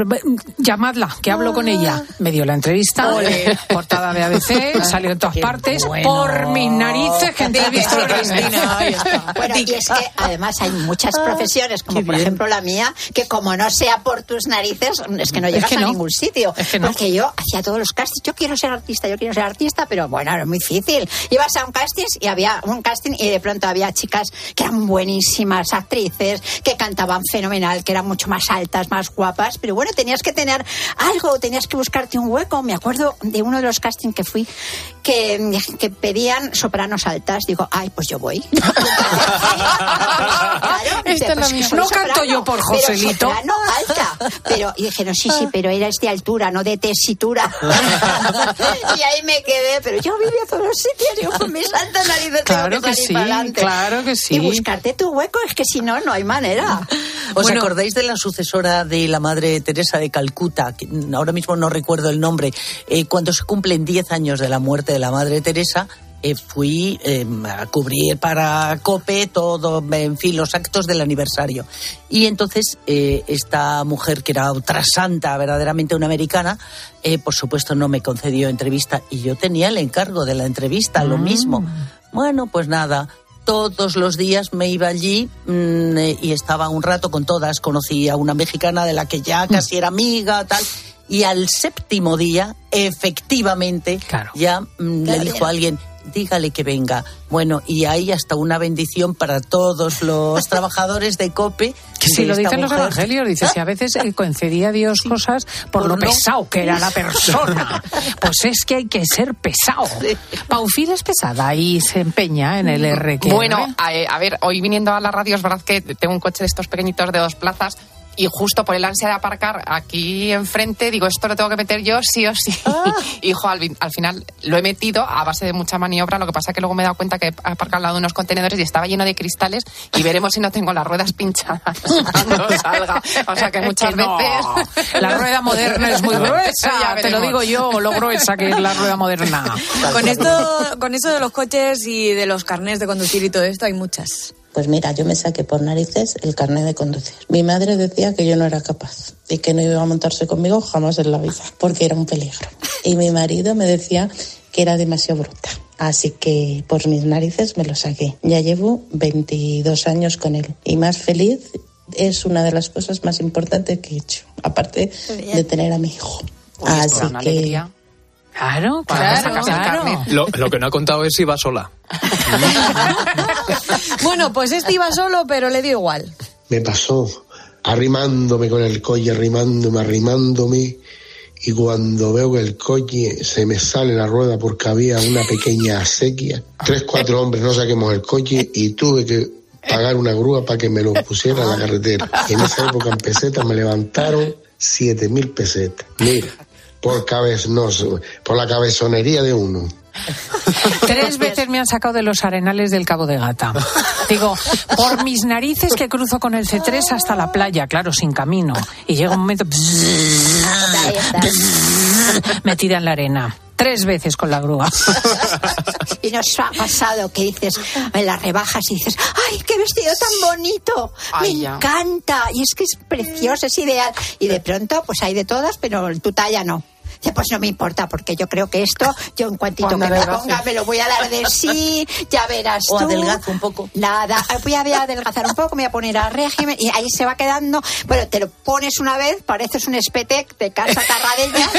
llamadla, que hablo con ella. Me dio la entrevista, Ole. portada de ABC, <laughs> salió en todas partes, por mis narices que entrevistó a Cristina, ahí está. <laughs> Bueno, y es que además hay muchas profesiones, como por ejemplo la mía, que como no sea por tus narices, es que no Es llegas que a no. ningún sitio. Es que no. Porque yo hacía todos los castings, yo quiero ser artista, yo quiero ser artista, pero bueno, era muy difícil. Ibas a un casting y había un casting y de pronto había chicas que eran buenísimas actrices, que cantaban fenomenal, que eran mucho más altas, más guapas, pero bueno, tenías que tener algo, tenías que buscarte un hueco. Me acuerdo de uno de los castings que fui que, que pedían sopranos altas. Digo, ay, pues yo voy. <laughs> Claro, es pues No canto soprano, yo por pero Joselito. soprano alta. Pero, y dijeron, sí, sí, pero eres de altura, no de tesitura. <laughs> y ahí me quedé, pero yo vivía a todos los sitios, digo, con mis santas narices Claro tengo que que salir sí, para adelante. claro que sí. Y buscarte tu hueco, es que si no, no hay manera. ¿Os Bueno. acordáis de la sucesora de la Madre Teresa de Calcuta? Que ahora mismo no recuerdo el nombre. Eh, cuando se cumplen 10 años de la muerte de la Madre Teresa, eh, fui eh, a cubrir para COPE todo, en fin, los actos del aniversario. Y entonces eh, esta mujer, que era otra santa, verdaderamente una americana, eh, por supuesto no me concedió entrevista y yo tenía el encargo de la entrevista, lo mismo. Bueno, pues nada, todos los días me iba allí mm, eh, y estaba un rato con todas. Conocí a una mexicana de la que ya casi era amiga, tal. Y al séptimo día, efectivamente, ya mm, le dijo a alguien, dígale que venga. Bueno, y hay hasta una bendición para todos los <laughs> trabajadores de COPE. Que si lo dicen los evangelios, dice, si a veces eh, concedía a Dios cosas por, Por lo no- pesado que era la <laughs> persona. Pues es que hay que ser pesado. Paufil es pesada y se empeña en el R que Bueno, a, a ver, hoy viniendo a la radio es verdad que tengo un coche de estos pequeñitos de dos plazas y justo por el ansia de aparcar aquí enfrente, digo, esto lo tengo que meter yo sí o sí. Ah. <laughs> Al, al, final lo he metido a base de mucha maniobra, lo que pasa es que luego me he dado cuenta que he aparcado al lado de unos contenedores y estaba lleno de cristales y veremos si no tengo las ruedas pinchadas <laughs> cuando salga. O sea que muchas veces... La rueda moderna es muy <laughs> gruesa, te lo digo yo, lo gruesa que es la rueda moderna. Con esto, con eso de los coches y de los carnés de conducir y todo esto hay muchas. Pues mira, yo me saqué por narices el carnet de conducir. Mi madre decía que yo no era capaz y que no iba a montarse conmigo jamás en la vida, porque era un peligro. Y mi marido me decía que era demasiado bruta. Así que por mis narices me lo saqué. Ya llevo 22 años con él y más feliz es una de las cosas más importantes que he hecho, aparte de tener a mi hijo. Así que Claro, claro, claro. Lo, lo, que no ha contado es si va sola. <laughs> bueno, pues este iba solo, pero le dio igual. Me pasó arrimándome con el coche, arrimándome, arrimándome. Y cuando veo que el coche se me sale la rueda porque había una pequeña sequía, tres, cuatro hombres no saquemos el coche y tuve que pagar una grúa para que me lo pusiera a la carretera. Y en esa época en pesetas me levantaron siete mil pesetas. Mira, por, por la cabezonería de uno. Tres veces me han sacado de los arenales del Cabo de Gata. Digo, por mis narices que cruzo con el C3 hasta la playa, claro, sin camino. Y llega un momento... <laughs> metida en la arena. Tres veces con la grúa. <laughs> y nos ha pasado que dices, me la rebajas y dices, ¡ay, qué vestido tan bonito! me encanta. Y es que es precioso, es ideal. Y de pronto, pues hay de todas, pero tu talla no pues no me importa, porque yo creo que esto, yo en cuantito me ponga, me lo voy a dar de sí, ya verás <laughs> o adelgazo un poco. Nada, voy a adelgazar un poco, me voy a poner a régimen y ahí se va quedando. Bueno, te lo pones una vez, pareces un espetec de casa Tarradellas.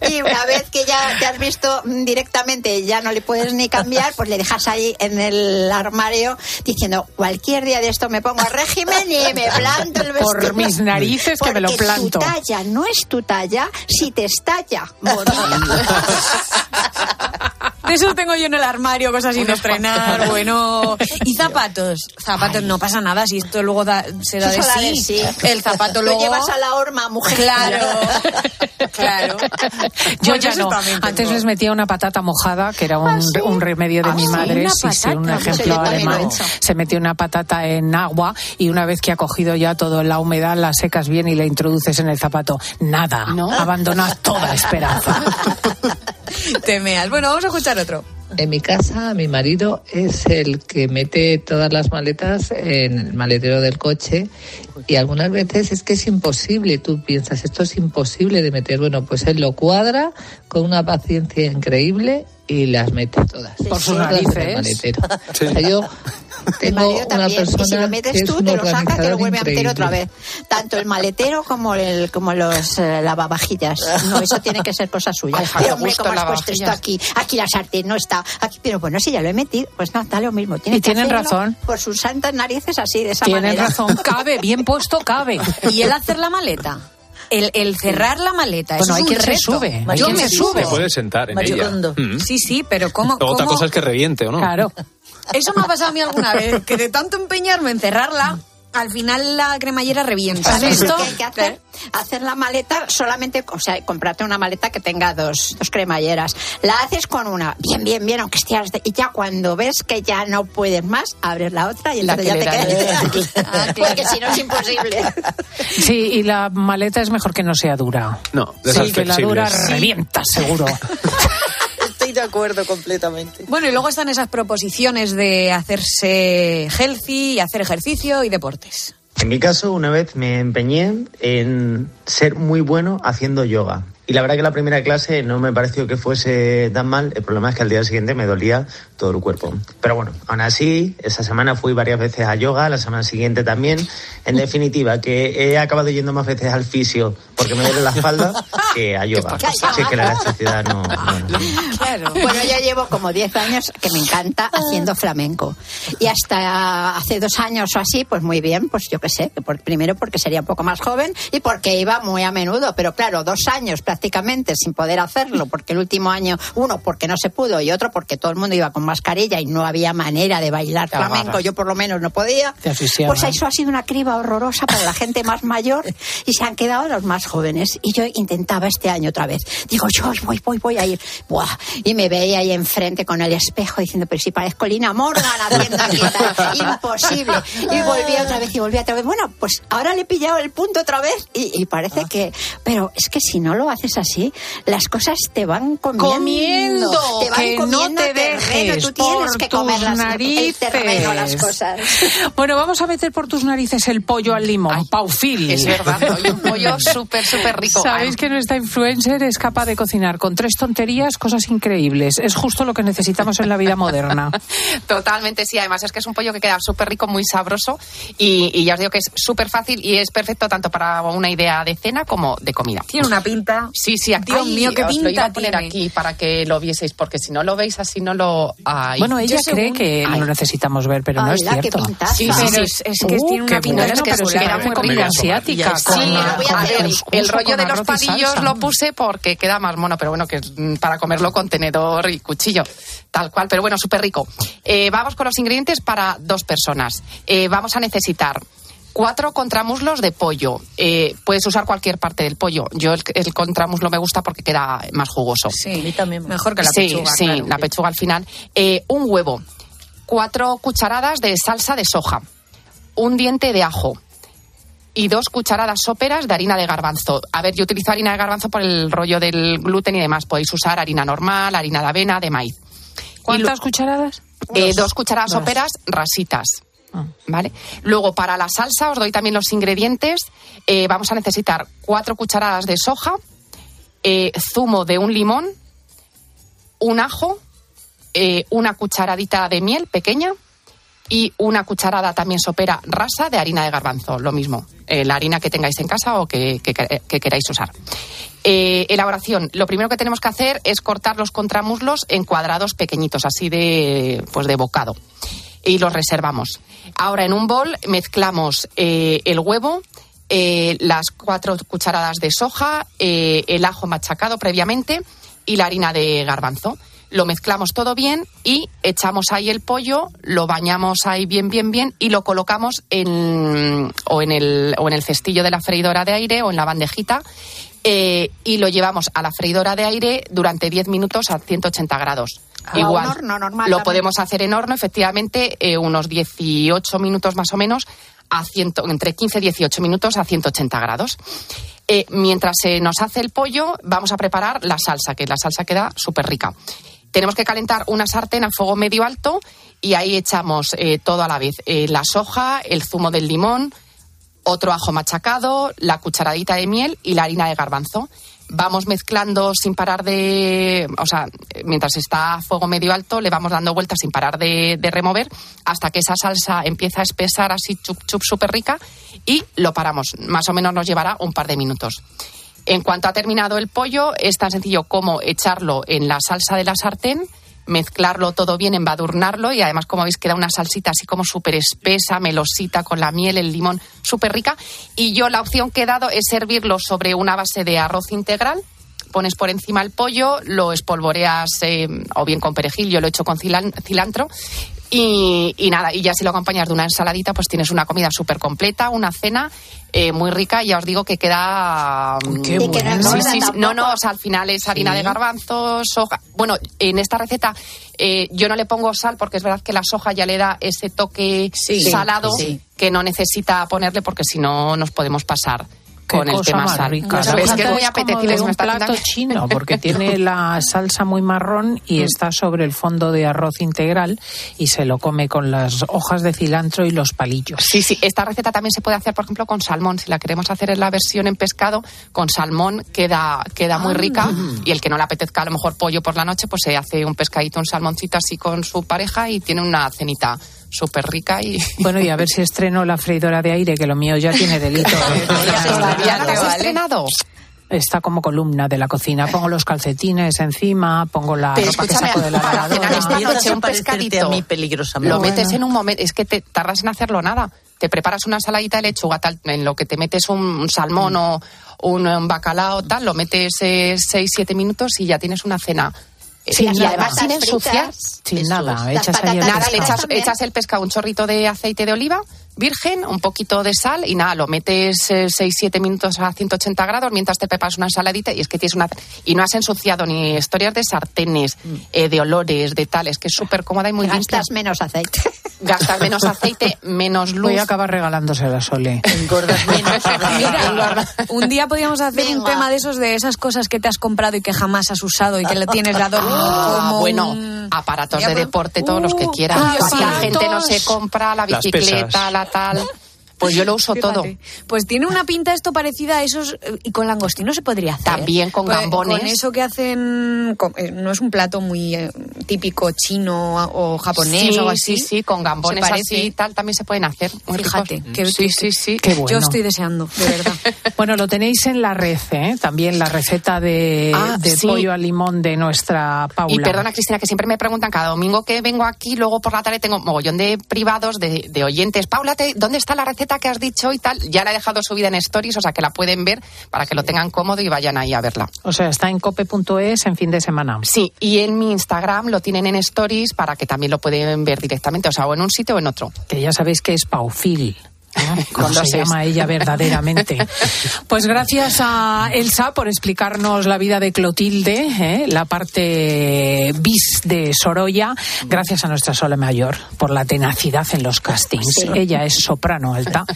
<laughs> y una vez que ya te has visto directamente, ya no le puedes ni cambiar, pues le dejas ahí en el armario diciendo, cualquier día de esto me pongo a régimen y me planto el vestido. Por mis narices que me lo planto. Tu talla no es tu talla si te estalla. <laughs> De eso tengo yo en el armario, cosas sin estrenar, bueno. Y zapatos. Zapatos, no pasa nada, si esto luego da, se da de sí. El zapato luego... Lo llevas a la horma, mujer. Claro, claro. Yo pues ya no. Antes les metía una patata mojada, que era un, ah, un remedio de ah, mi madre. Sí, sí, un ejemplo alemán. Se metió una patata en agua y una vez que ha cogido ya todo la humedad, la secas bien y la introduces en el zapato. Nada. ¿No? Abandonas toda esperanza. <laughs> Temeas. Bueno, vamos a escuchar En mi casa, mi marido es el que mete todas las maletas en el maletero del coche y algunas veces es que es imposible. Tú piensas, esto es imposible de meter. Bueno, pues él lo cuadra con una paciencia increíble y las mete todas. Por sus narices. <laughs> yo el marido también. Y si lo metes tú, te lo saca, te lo vuelve a meter otra vez. Tanto el maletero como el como los eh, lavavajillas. No, eso tiene que ser cosa suya. pero hombre, ¿cómo has puesto esto aquí? Aquí la sartén no está. Aquí, pero bueno, si ya lo he metido, pues no, da lo mismo. Tiene y tienen razón. Por sus santas narices así, de esa manera. Tienen razón. Cabe, bien puesto, cabe. <laughs> ¿Y el hacer la maleta? El, el, cerrar la maleta. Bueno, hay quien se sube. Yo me sube. Se puede sentar en ella. Mm. Sí, sí, pero ¿cómo? Otra cosa es que reviente, ¿o no? Claro. <laughs> Eso me ha pasado a mí alguna vez, que de tanto empeñarme en cerrarla, al final la cremallera revienta. esto? hay que hacer? Hacer la maleta solamente, o sea, comprarte una maleta que tenga dos, dos cremalleras. La haces con una, bien, bien, bien, aunque estés... Y ya cuando ves que ya no puedes más, abres la otra y entonces ya te quedas. <laughs> Ah, porque si no es imposible. Sí, y la maleta es mejor que no sea dura. No, de sí, que la dura revienta, seguro. <laughs> de acuerdo completamente. Bueno, y luego están esas proposiciones de hacerse healthy y hacer ejercicio y deportes. En mi caso, una vez me empeñé en ser muy bueno haciendo yoga. Y la verdad que la primera clase no me pareció que fuese tan mal. El problema es que al día siguiente me dolía todo el cuerpo. Pero bueno, aún así, esa semana fui varias veces a yoga, la semana siguiente también. En definitiva, que he acabado yendo más veces al fisio porque me duele la espalda <laughs> que a yoga. Sí, que la elasticidad no... Claro. Bueno, ya llevo como 10 años que me encanta haciendo flamenco. Y hasta hace dos años o así, pues muy bien, pues yo qué sé, que por, primero porque sería un poco más joven y porque iba muy a menudo, pero claro, dos años prácticamente sin poder hacerlo, porque el último año, uno porque no se pudo y otro porque todo el mundo iba con mascarilla y no había manera de bailar flamenco, yo por lo menos no podía. Pues eso ha sido una criba horrorosa para la gente más mayor y se han quedado los más jóvenes. Y yo intentaba este año otra vez. Digo, yo voy, voy, voy a ir. Buah. Y me veía ahí enfrente con el espejo diciendo, pero si parezco Lina Morgan haciendo aquí <laughs> Imposible. Y volví otra vez y volví otra vez. Bueno, pues ahora le he pillado el punto otra vez y, parece ah. que... Pero es que si no lo haces así, las cosas te van comiendo. Comiendo. Te van que no te dejes Tú tienes que comer las, narices. las cosas. Bueno, vamos a meter por tus narices el pollo al limón. Paufil. Es verdad, un pollo súper, <laughs> súper rico. Sabéis que nuestra influencer es capaz de cocinar con tres tonterías cosas increíbles. Es justo lo que necesitamos en la vida moderna. <laughs> Totalmente, sí. Además es que es un pollo que queda súper rico, muy sabroso y, ya os digo que es súper fácil y es perfecto tanto para una idea de cena como de comida. Tiene una pinta. Sí, sí. Aquí, Dios mío, qué pinta lo iba a poner aquí para que lo vieseis porque si no lo veis así no lo... Bueno, ella cree que lo necesitamos ver, pero no es cierto. Sí, pero es, que tiene una pinta que era muy comida asiática. Sí, el, rollo de los palillos lo puse porque queda más mono, pero bueno, que mm, para comerlo con tenedor y cuchillo, tal cual, pero bueno, súper rico. Eh, vamos con los ingredientes para dos personas. Eh, vamos a necesitar cuatro contramuslos de pollo. Eh, puedes usar cualquier parte del pollo. Yo el, contramuslo me gusta porque queda más jugoso. Sí, también. Mejor que la pechuga. Sí, la pechuga al final. un huevo, cuatro cucharadas de salsa de soja, un diente de ajo, y dos cucharadas soperas de harina de garbanzo. A ver, yo utilizo harina de garbanzo por el rollo del gluten y demás. Podéis usar harina normal, harina de avena, de maíz. ¿Cuántas cucharadas? Eh, dos. cucharadas soperas rasitas. Ah. ¿Vale? Luego, para la salsa, os doy también los ingredientes. Eh, vamos a necesitar cuatro cucharadas de soja, eh, zumo de un limón, un ajo, una cucharadita de miel pequeña, y una cucharada también sopera rasa de harina de garbanzo, lo mismo, eh, la harina que tengáis en casa o que, queráis usar. Eh, elaboración, lo primero que tenemos que hacer es cortar los contramuslos en cuadrados pequeñitos, así de, pues de bocado, y los reservamos. Ahora en un bol mezclamos eh, el huevo, las cuatro cucharadas de soja, el ajo machacado previamente y la harina de garbanzo lo mezclamos todo bien y echamos ahí el pollo, lo bañamos ahí bien, bien, bien y lo colocamos en, o, en el, o en el cestillo de la freidora de aire o en la bandejita eh, y lo llevamos a la freidora de aire durante 10 minutos a 180 grados. Igual, horno normal, lo podemos hacer en horno, efectivamente, eh, unos 18 minutos más o menos, a ciento, entre 15 y 18 minutos a 180 grados. Eh, mientras se nos hace el pollo, vamos a preparar la salsa, que la salsa queda súper rica. Tenemos que calentar una sartén a fuego medio alto y ahí echamos eh, todo a la vez. Eh, la soja, el zumo del limón, otro ajo machacado, la cucharadita de miel y la harina de garbanzo. Vamos mezclando sin parar de. O sea, mientras está a fuego medio alto, le vamos dando vueltas sin parar de, remover hasta que esa salsa empieza a espesar así chup chup súper rica y lo paramos. Más o menos nos llevará un par de minutos. En cuanto ha terminado el pollo, es tan sencillo como echarlo en la salsa de la sartén, mezclarlo todo bien, embadurnarlo y además, como veis, queda una salsita así como súper espesa, melosita, con la miel, el limón, súper rica. Y yo la opción que he dado es servirlo sobre una base de arroz integral. Pones por encima el pollo, lo espolvoreas eh, o bien con perejil, yo lo he hecho con cilantro y, nada, y ya si lo acompañas de una ensaladita, pues tienes una comida súper completa, una cena eh, muy rica. Y ya os digo que queda. Mm, qué bueno. No, no, o sea, al final es harina de garbanzos, soja. Bueno, en esta receta eh, yo no le pongo sal porque es verdad que la soja ya le da ese toque salado que no necesita ponerle porque si no nos podemos pasar con el tema sal. es que es muy apetecible. un plato chino porque <laughs> tiene la salsa muy marrón y mm. está sobre el fondo de arroz integral y se lo come con las hojas de cilantro y los palillos. Sí, sí. Esta receta también se puede hacer, por ejemplo, con salmón. Si la queremos hacer en la versión en pescado, con salmón queda, queda muy ah. rica. Y el que no le apetezca a lo mejor pollo por la noche, pues se hace un pescadito, un salmoncito así con su pareja y tiene una cenita súper rica y... Bueno, y a ver si estreno la freidora de aire, que lo mío ya tiene delito. ¿eh? ¿Ya lo has estrenado? está como columna de la cocina. Pongo los calcetines encima, pongo la ropa que saco de la lavadora. Esta noche un pescadito. A peligrosamente. Lo metes en un momento, es que te tardas en hacerlo nada. Te preparas una saladita de lechuga, tal, en lo que te metes un salmón mm. o un, bacalao, tal, lo metes 6-7 eh, minutos y ya tienes una cena. Sí, y además sin ensuciar. Sin nada, echas ahí nada, le echas, echas el pescado, un chorrito de aceite de oliva virgen, un poquito de sal y nada, lo metes 6-7 eh, minutos a 180 grados mientras te preparas una saladita y es que tienes una... Y no has ensuciado ni historias de sartenes, mm. eh, de olores, de tales, que es súper cómoda y muy Gastas menos aceite. <laughs> Gastas menos aceite, menos luz. Voy a acabar regalándose la Sole. Engordas <laughs> menos. un día podríamos hacer un tema de esos, de esas cosas que te has comprado y que jamás has usado y que le tienes dado ah, Bueno, aparatos de deporte, todos los que quieras. la gente no se compra la bicicleta, la tal. Pues yo lo uso todo. Pues tiene una pinta esto parecida a esos. Y con langostino se podría hacer. También con pues, gambones. Con eso que hacen. Eh, no es un plato muy eh, típico chino o japonés o algo así. Sí, sí, con gambones así y tal también se pueden hacer. Fíjate. sí, sí, sí. Yo estoy deseando, de verdad. <laughs> bueno, lo tenéis en la red, ¿eh? También la receta de, ah, pollo al limón de nuestra Paula. Y perdona, Cristina, que siempre me preguntan cada domingo que vengo aquí, luego por la tarde tengo mogollón de privados, de, de oyentes. Paula, ¿dónde está la receta? Que has dicho y tal, ya la he dejado subida en stories, o sea que la pueden ver para que lo tengan cómodo y vayan ahí a verla. O sea, está en cope.es en fin de semana. Sí, y en mi Instagram lo tienen en stories para que también lo pueden ver directamente, o sea, o en un sitio o en otro. Que ya sabéis que es Paufil. <laughs> Cuando se llama ella verdaderamente. <laughs> Pues gracias a Elsa por explicarnos la vida de Clotilde, ¿eh? la parte bis de Sorolla. Gracias a nuestra Sole Mayor por la tenacidad en los castings. Ella es soprano alta. <laughs>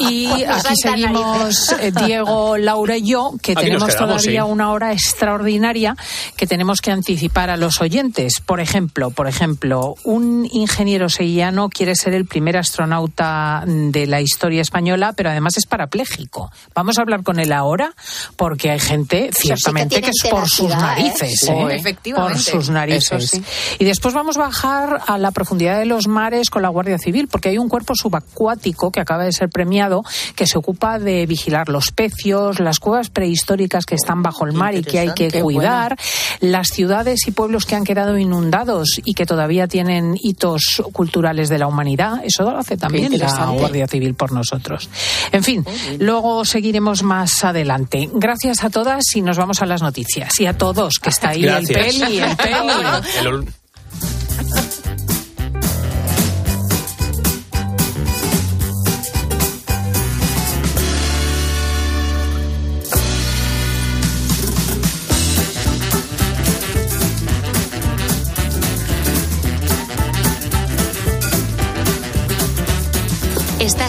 Y aquí seguimos eh, Diego, Laura y yo, que tenemos todavía una hora extraordinaria que tenemos que anticipar a los oyentes. Por ejemplo, por ejemplo, un ingeniero sevillano quiere ser el primer astronauta de la historia española, pero además es parapléjico. Vamos a hablar con él ahora, porque hay gente, ciertamente, que, es por sus ¿eh? narices. ¿eh? Por sus narices. Y después vamos a bajar a la profundidad de los mares con la Guardia Civil, porque hay un cuerpo subacuático que acaba de ser premiado que se ocupa de vigilar los pecios, las cuevas prehistóricas que están bajo el mar y que hay que cuidar, las ciudades y pueblos que han quedado inundados y que todavía tienen hitos culturales de la humanidad. Eso lo hace también la Guardia Civil por nosotros. En fin, luego seguiremos más adelante. Gracias a todas y nos vamos a las noticias. Y a todos, que está ahí el peli, el peli. <laughs>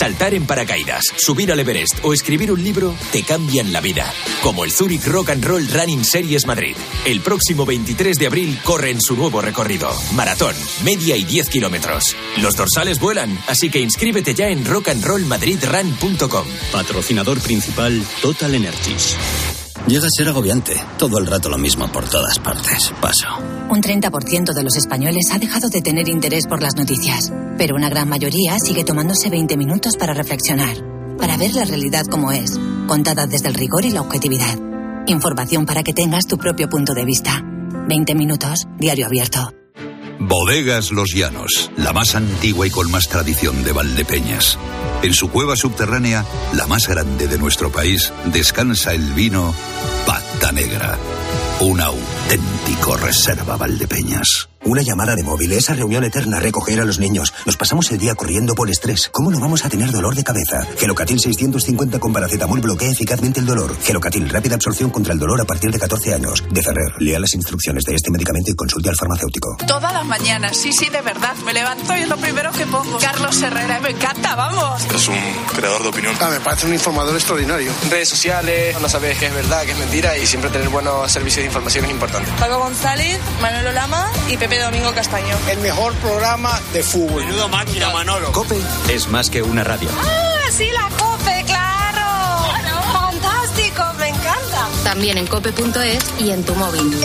Saltar en paracaídas, subir al Everest o escribir un libro te cambian la vida. Como el Zurich Rock and Roll Running Series Madrid. El próximo 23 de abril corre en su nuevo recorrido. Maratón, media y 10 kilómetros. Los dorsales vuelan, así que inscríbete ya en rockandrollmadridrun.com. Patrocinador principal Total Energies. Llega a ser agobiante. Todo el rato lo mismo por todas partes. Paso. Un 30% de los españoles ha dejado de tener interés por las noticias, pero una gran mayoría sigue tomándose 20 minutos para reflexionar, para ver la realidad como es, contada desde el rigor y la objetividad. Información para que tengas tu propio punto de vista. 20 minutos, diario abierto. Bodegas Los Llanos, la más antigua y con más tradición de Valdepeñas. En su cueva subterránea, la más grande de nuestro país, descansa el vino Pata Negra. Un auténtico reserva Valdepeñas. Una llamada de móvil, esa reunión eterna, recoger a los niños. Nos pasamos el día corriendo por estrés. ¿Cómo no vamos a tener dolor de cabeza? Gelocatil 650 con paracetamol bloquea eficazmente el dolor. Gelocatil, rápida absorción contra el dolor a partir de 14 años. De Ferrer, lea las instrucciones de este medicamento y consulte al farmacéutico. Todas las mañanas, sí, sí, de verdad. Me levanto y es lo primero que pongo. Carlos Herrera, me encanta, vamos. Es un creador de opinión. Ah, me parece un informador extraordinario. Redes sociales, no sabes qué es verdad, qué es mentira y siempre tener buenos servicios de información es importante. Paco González, Manolo Lama y Pepe Domingo Castaño. El mejor programa de fútbol. Menudo máquina, Manolo. Cope es más que una radio. ¡Ah, sí, la Cope, claro! ¡Fantástico, me encanta! También en cope.es y en tu móvil.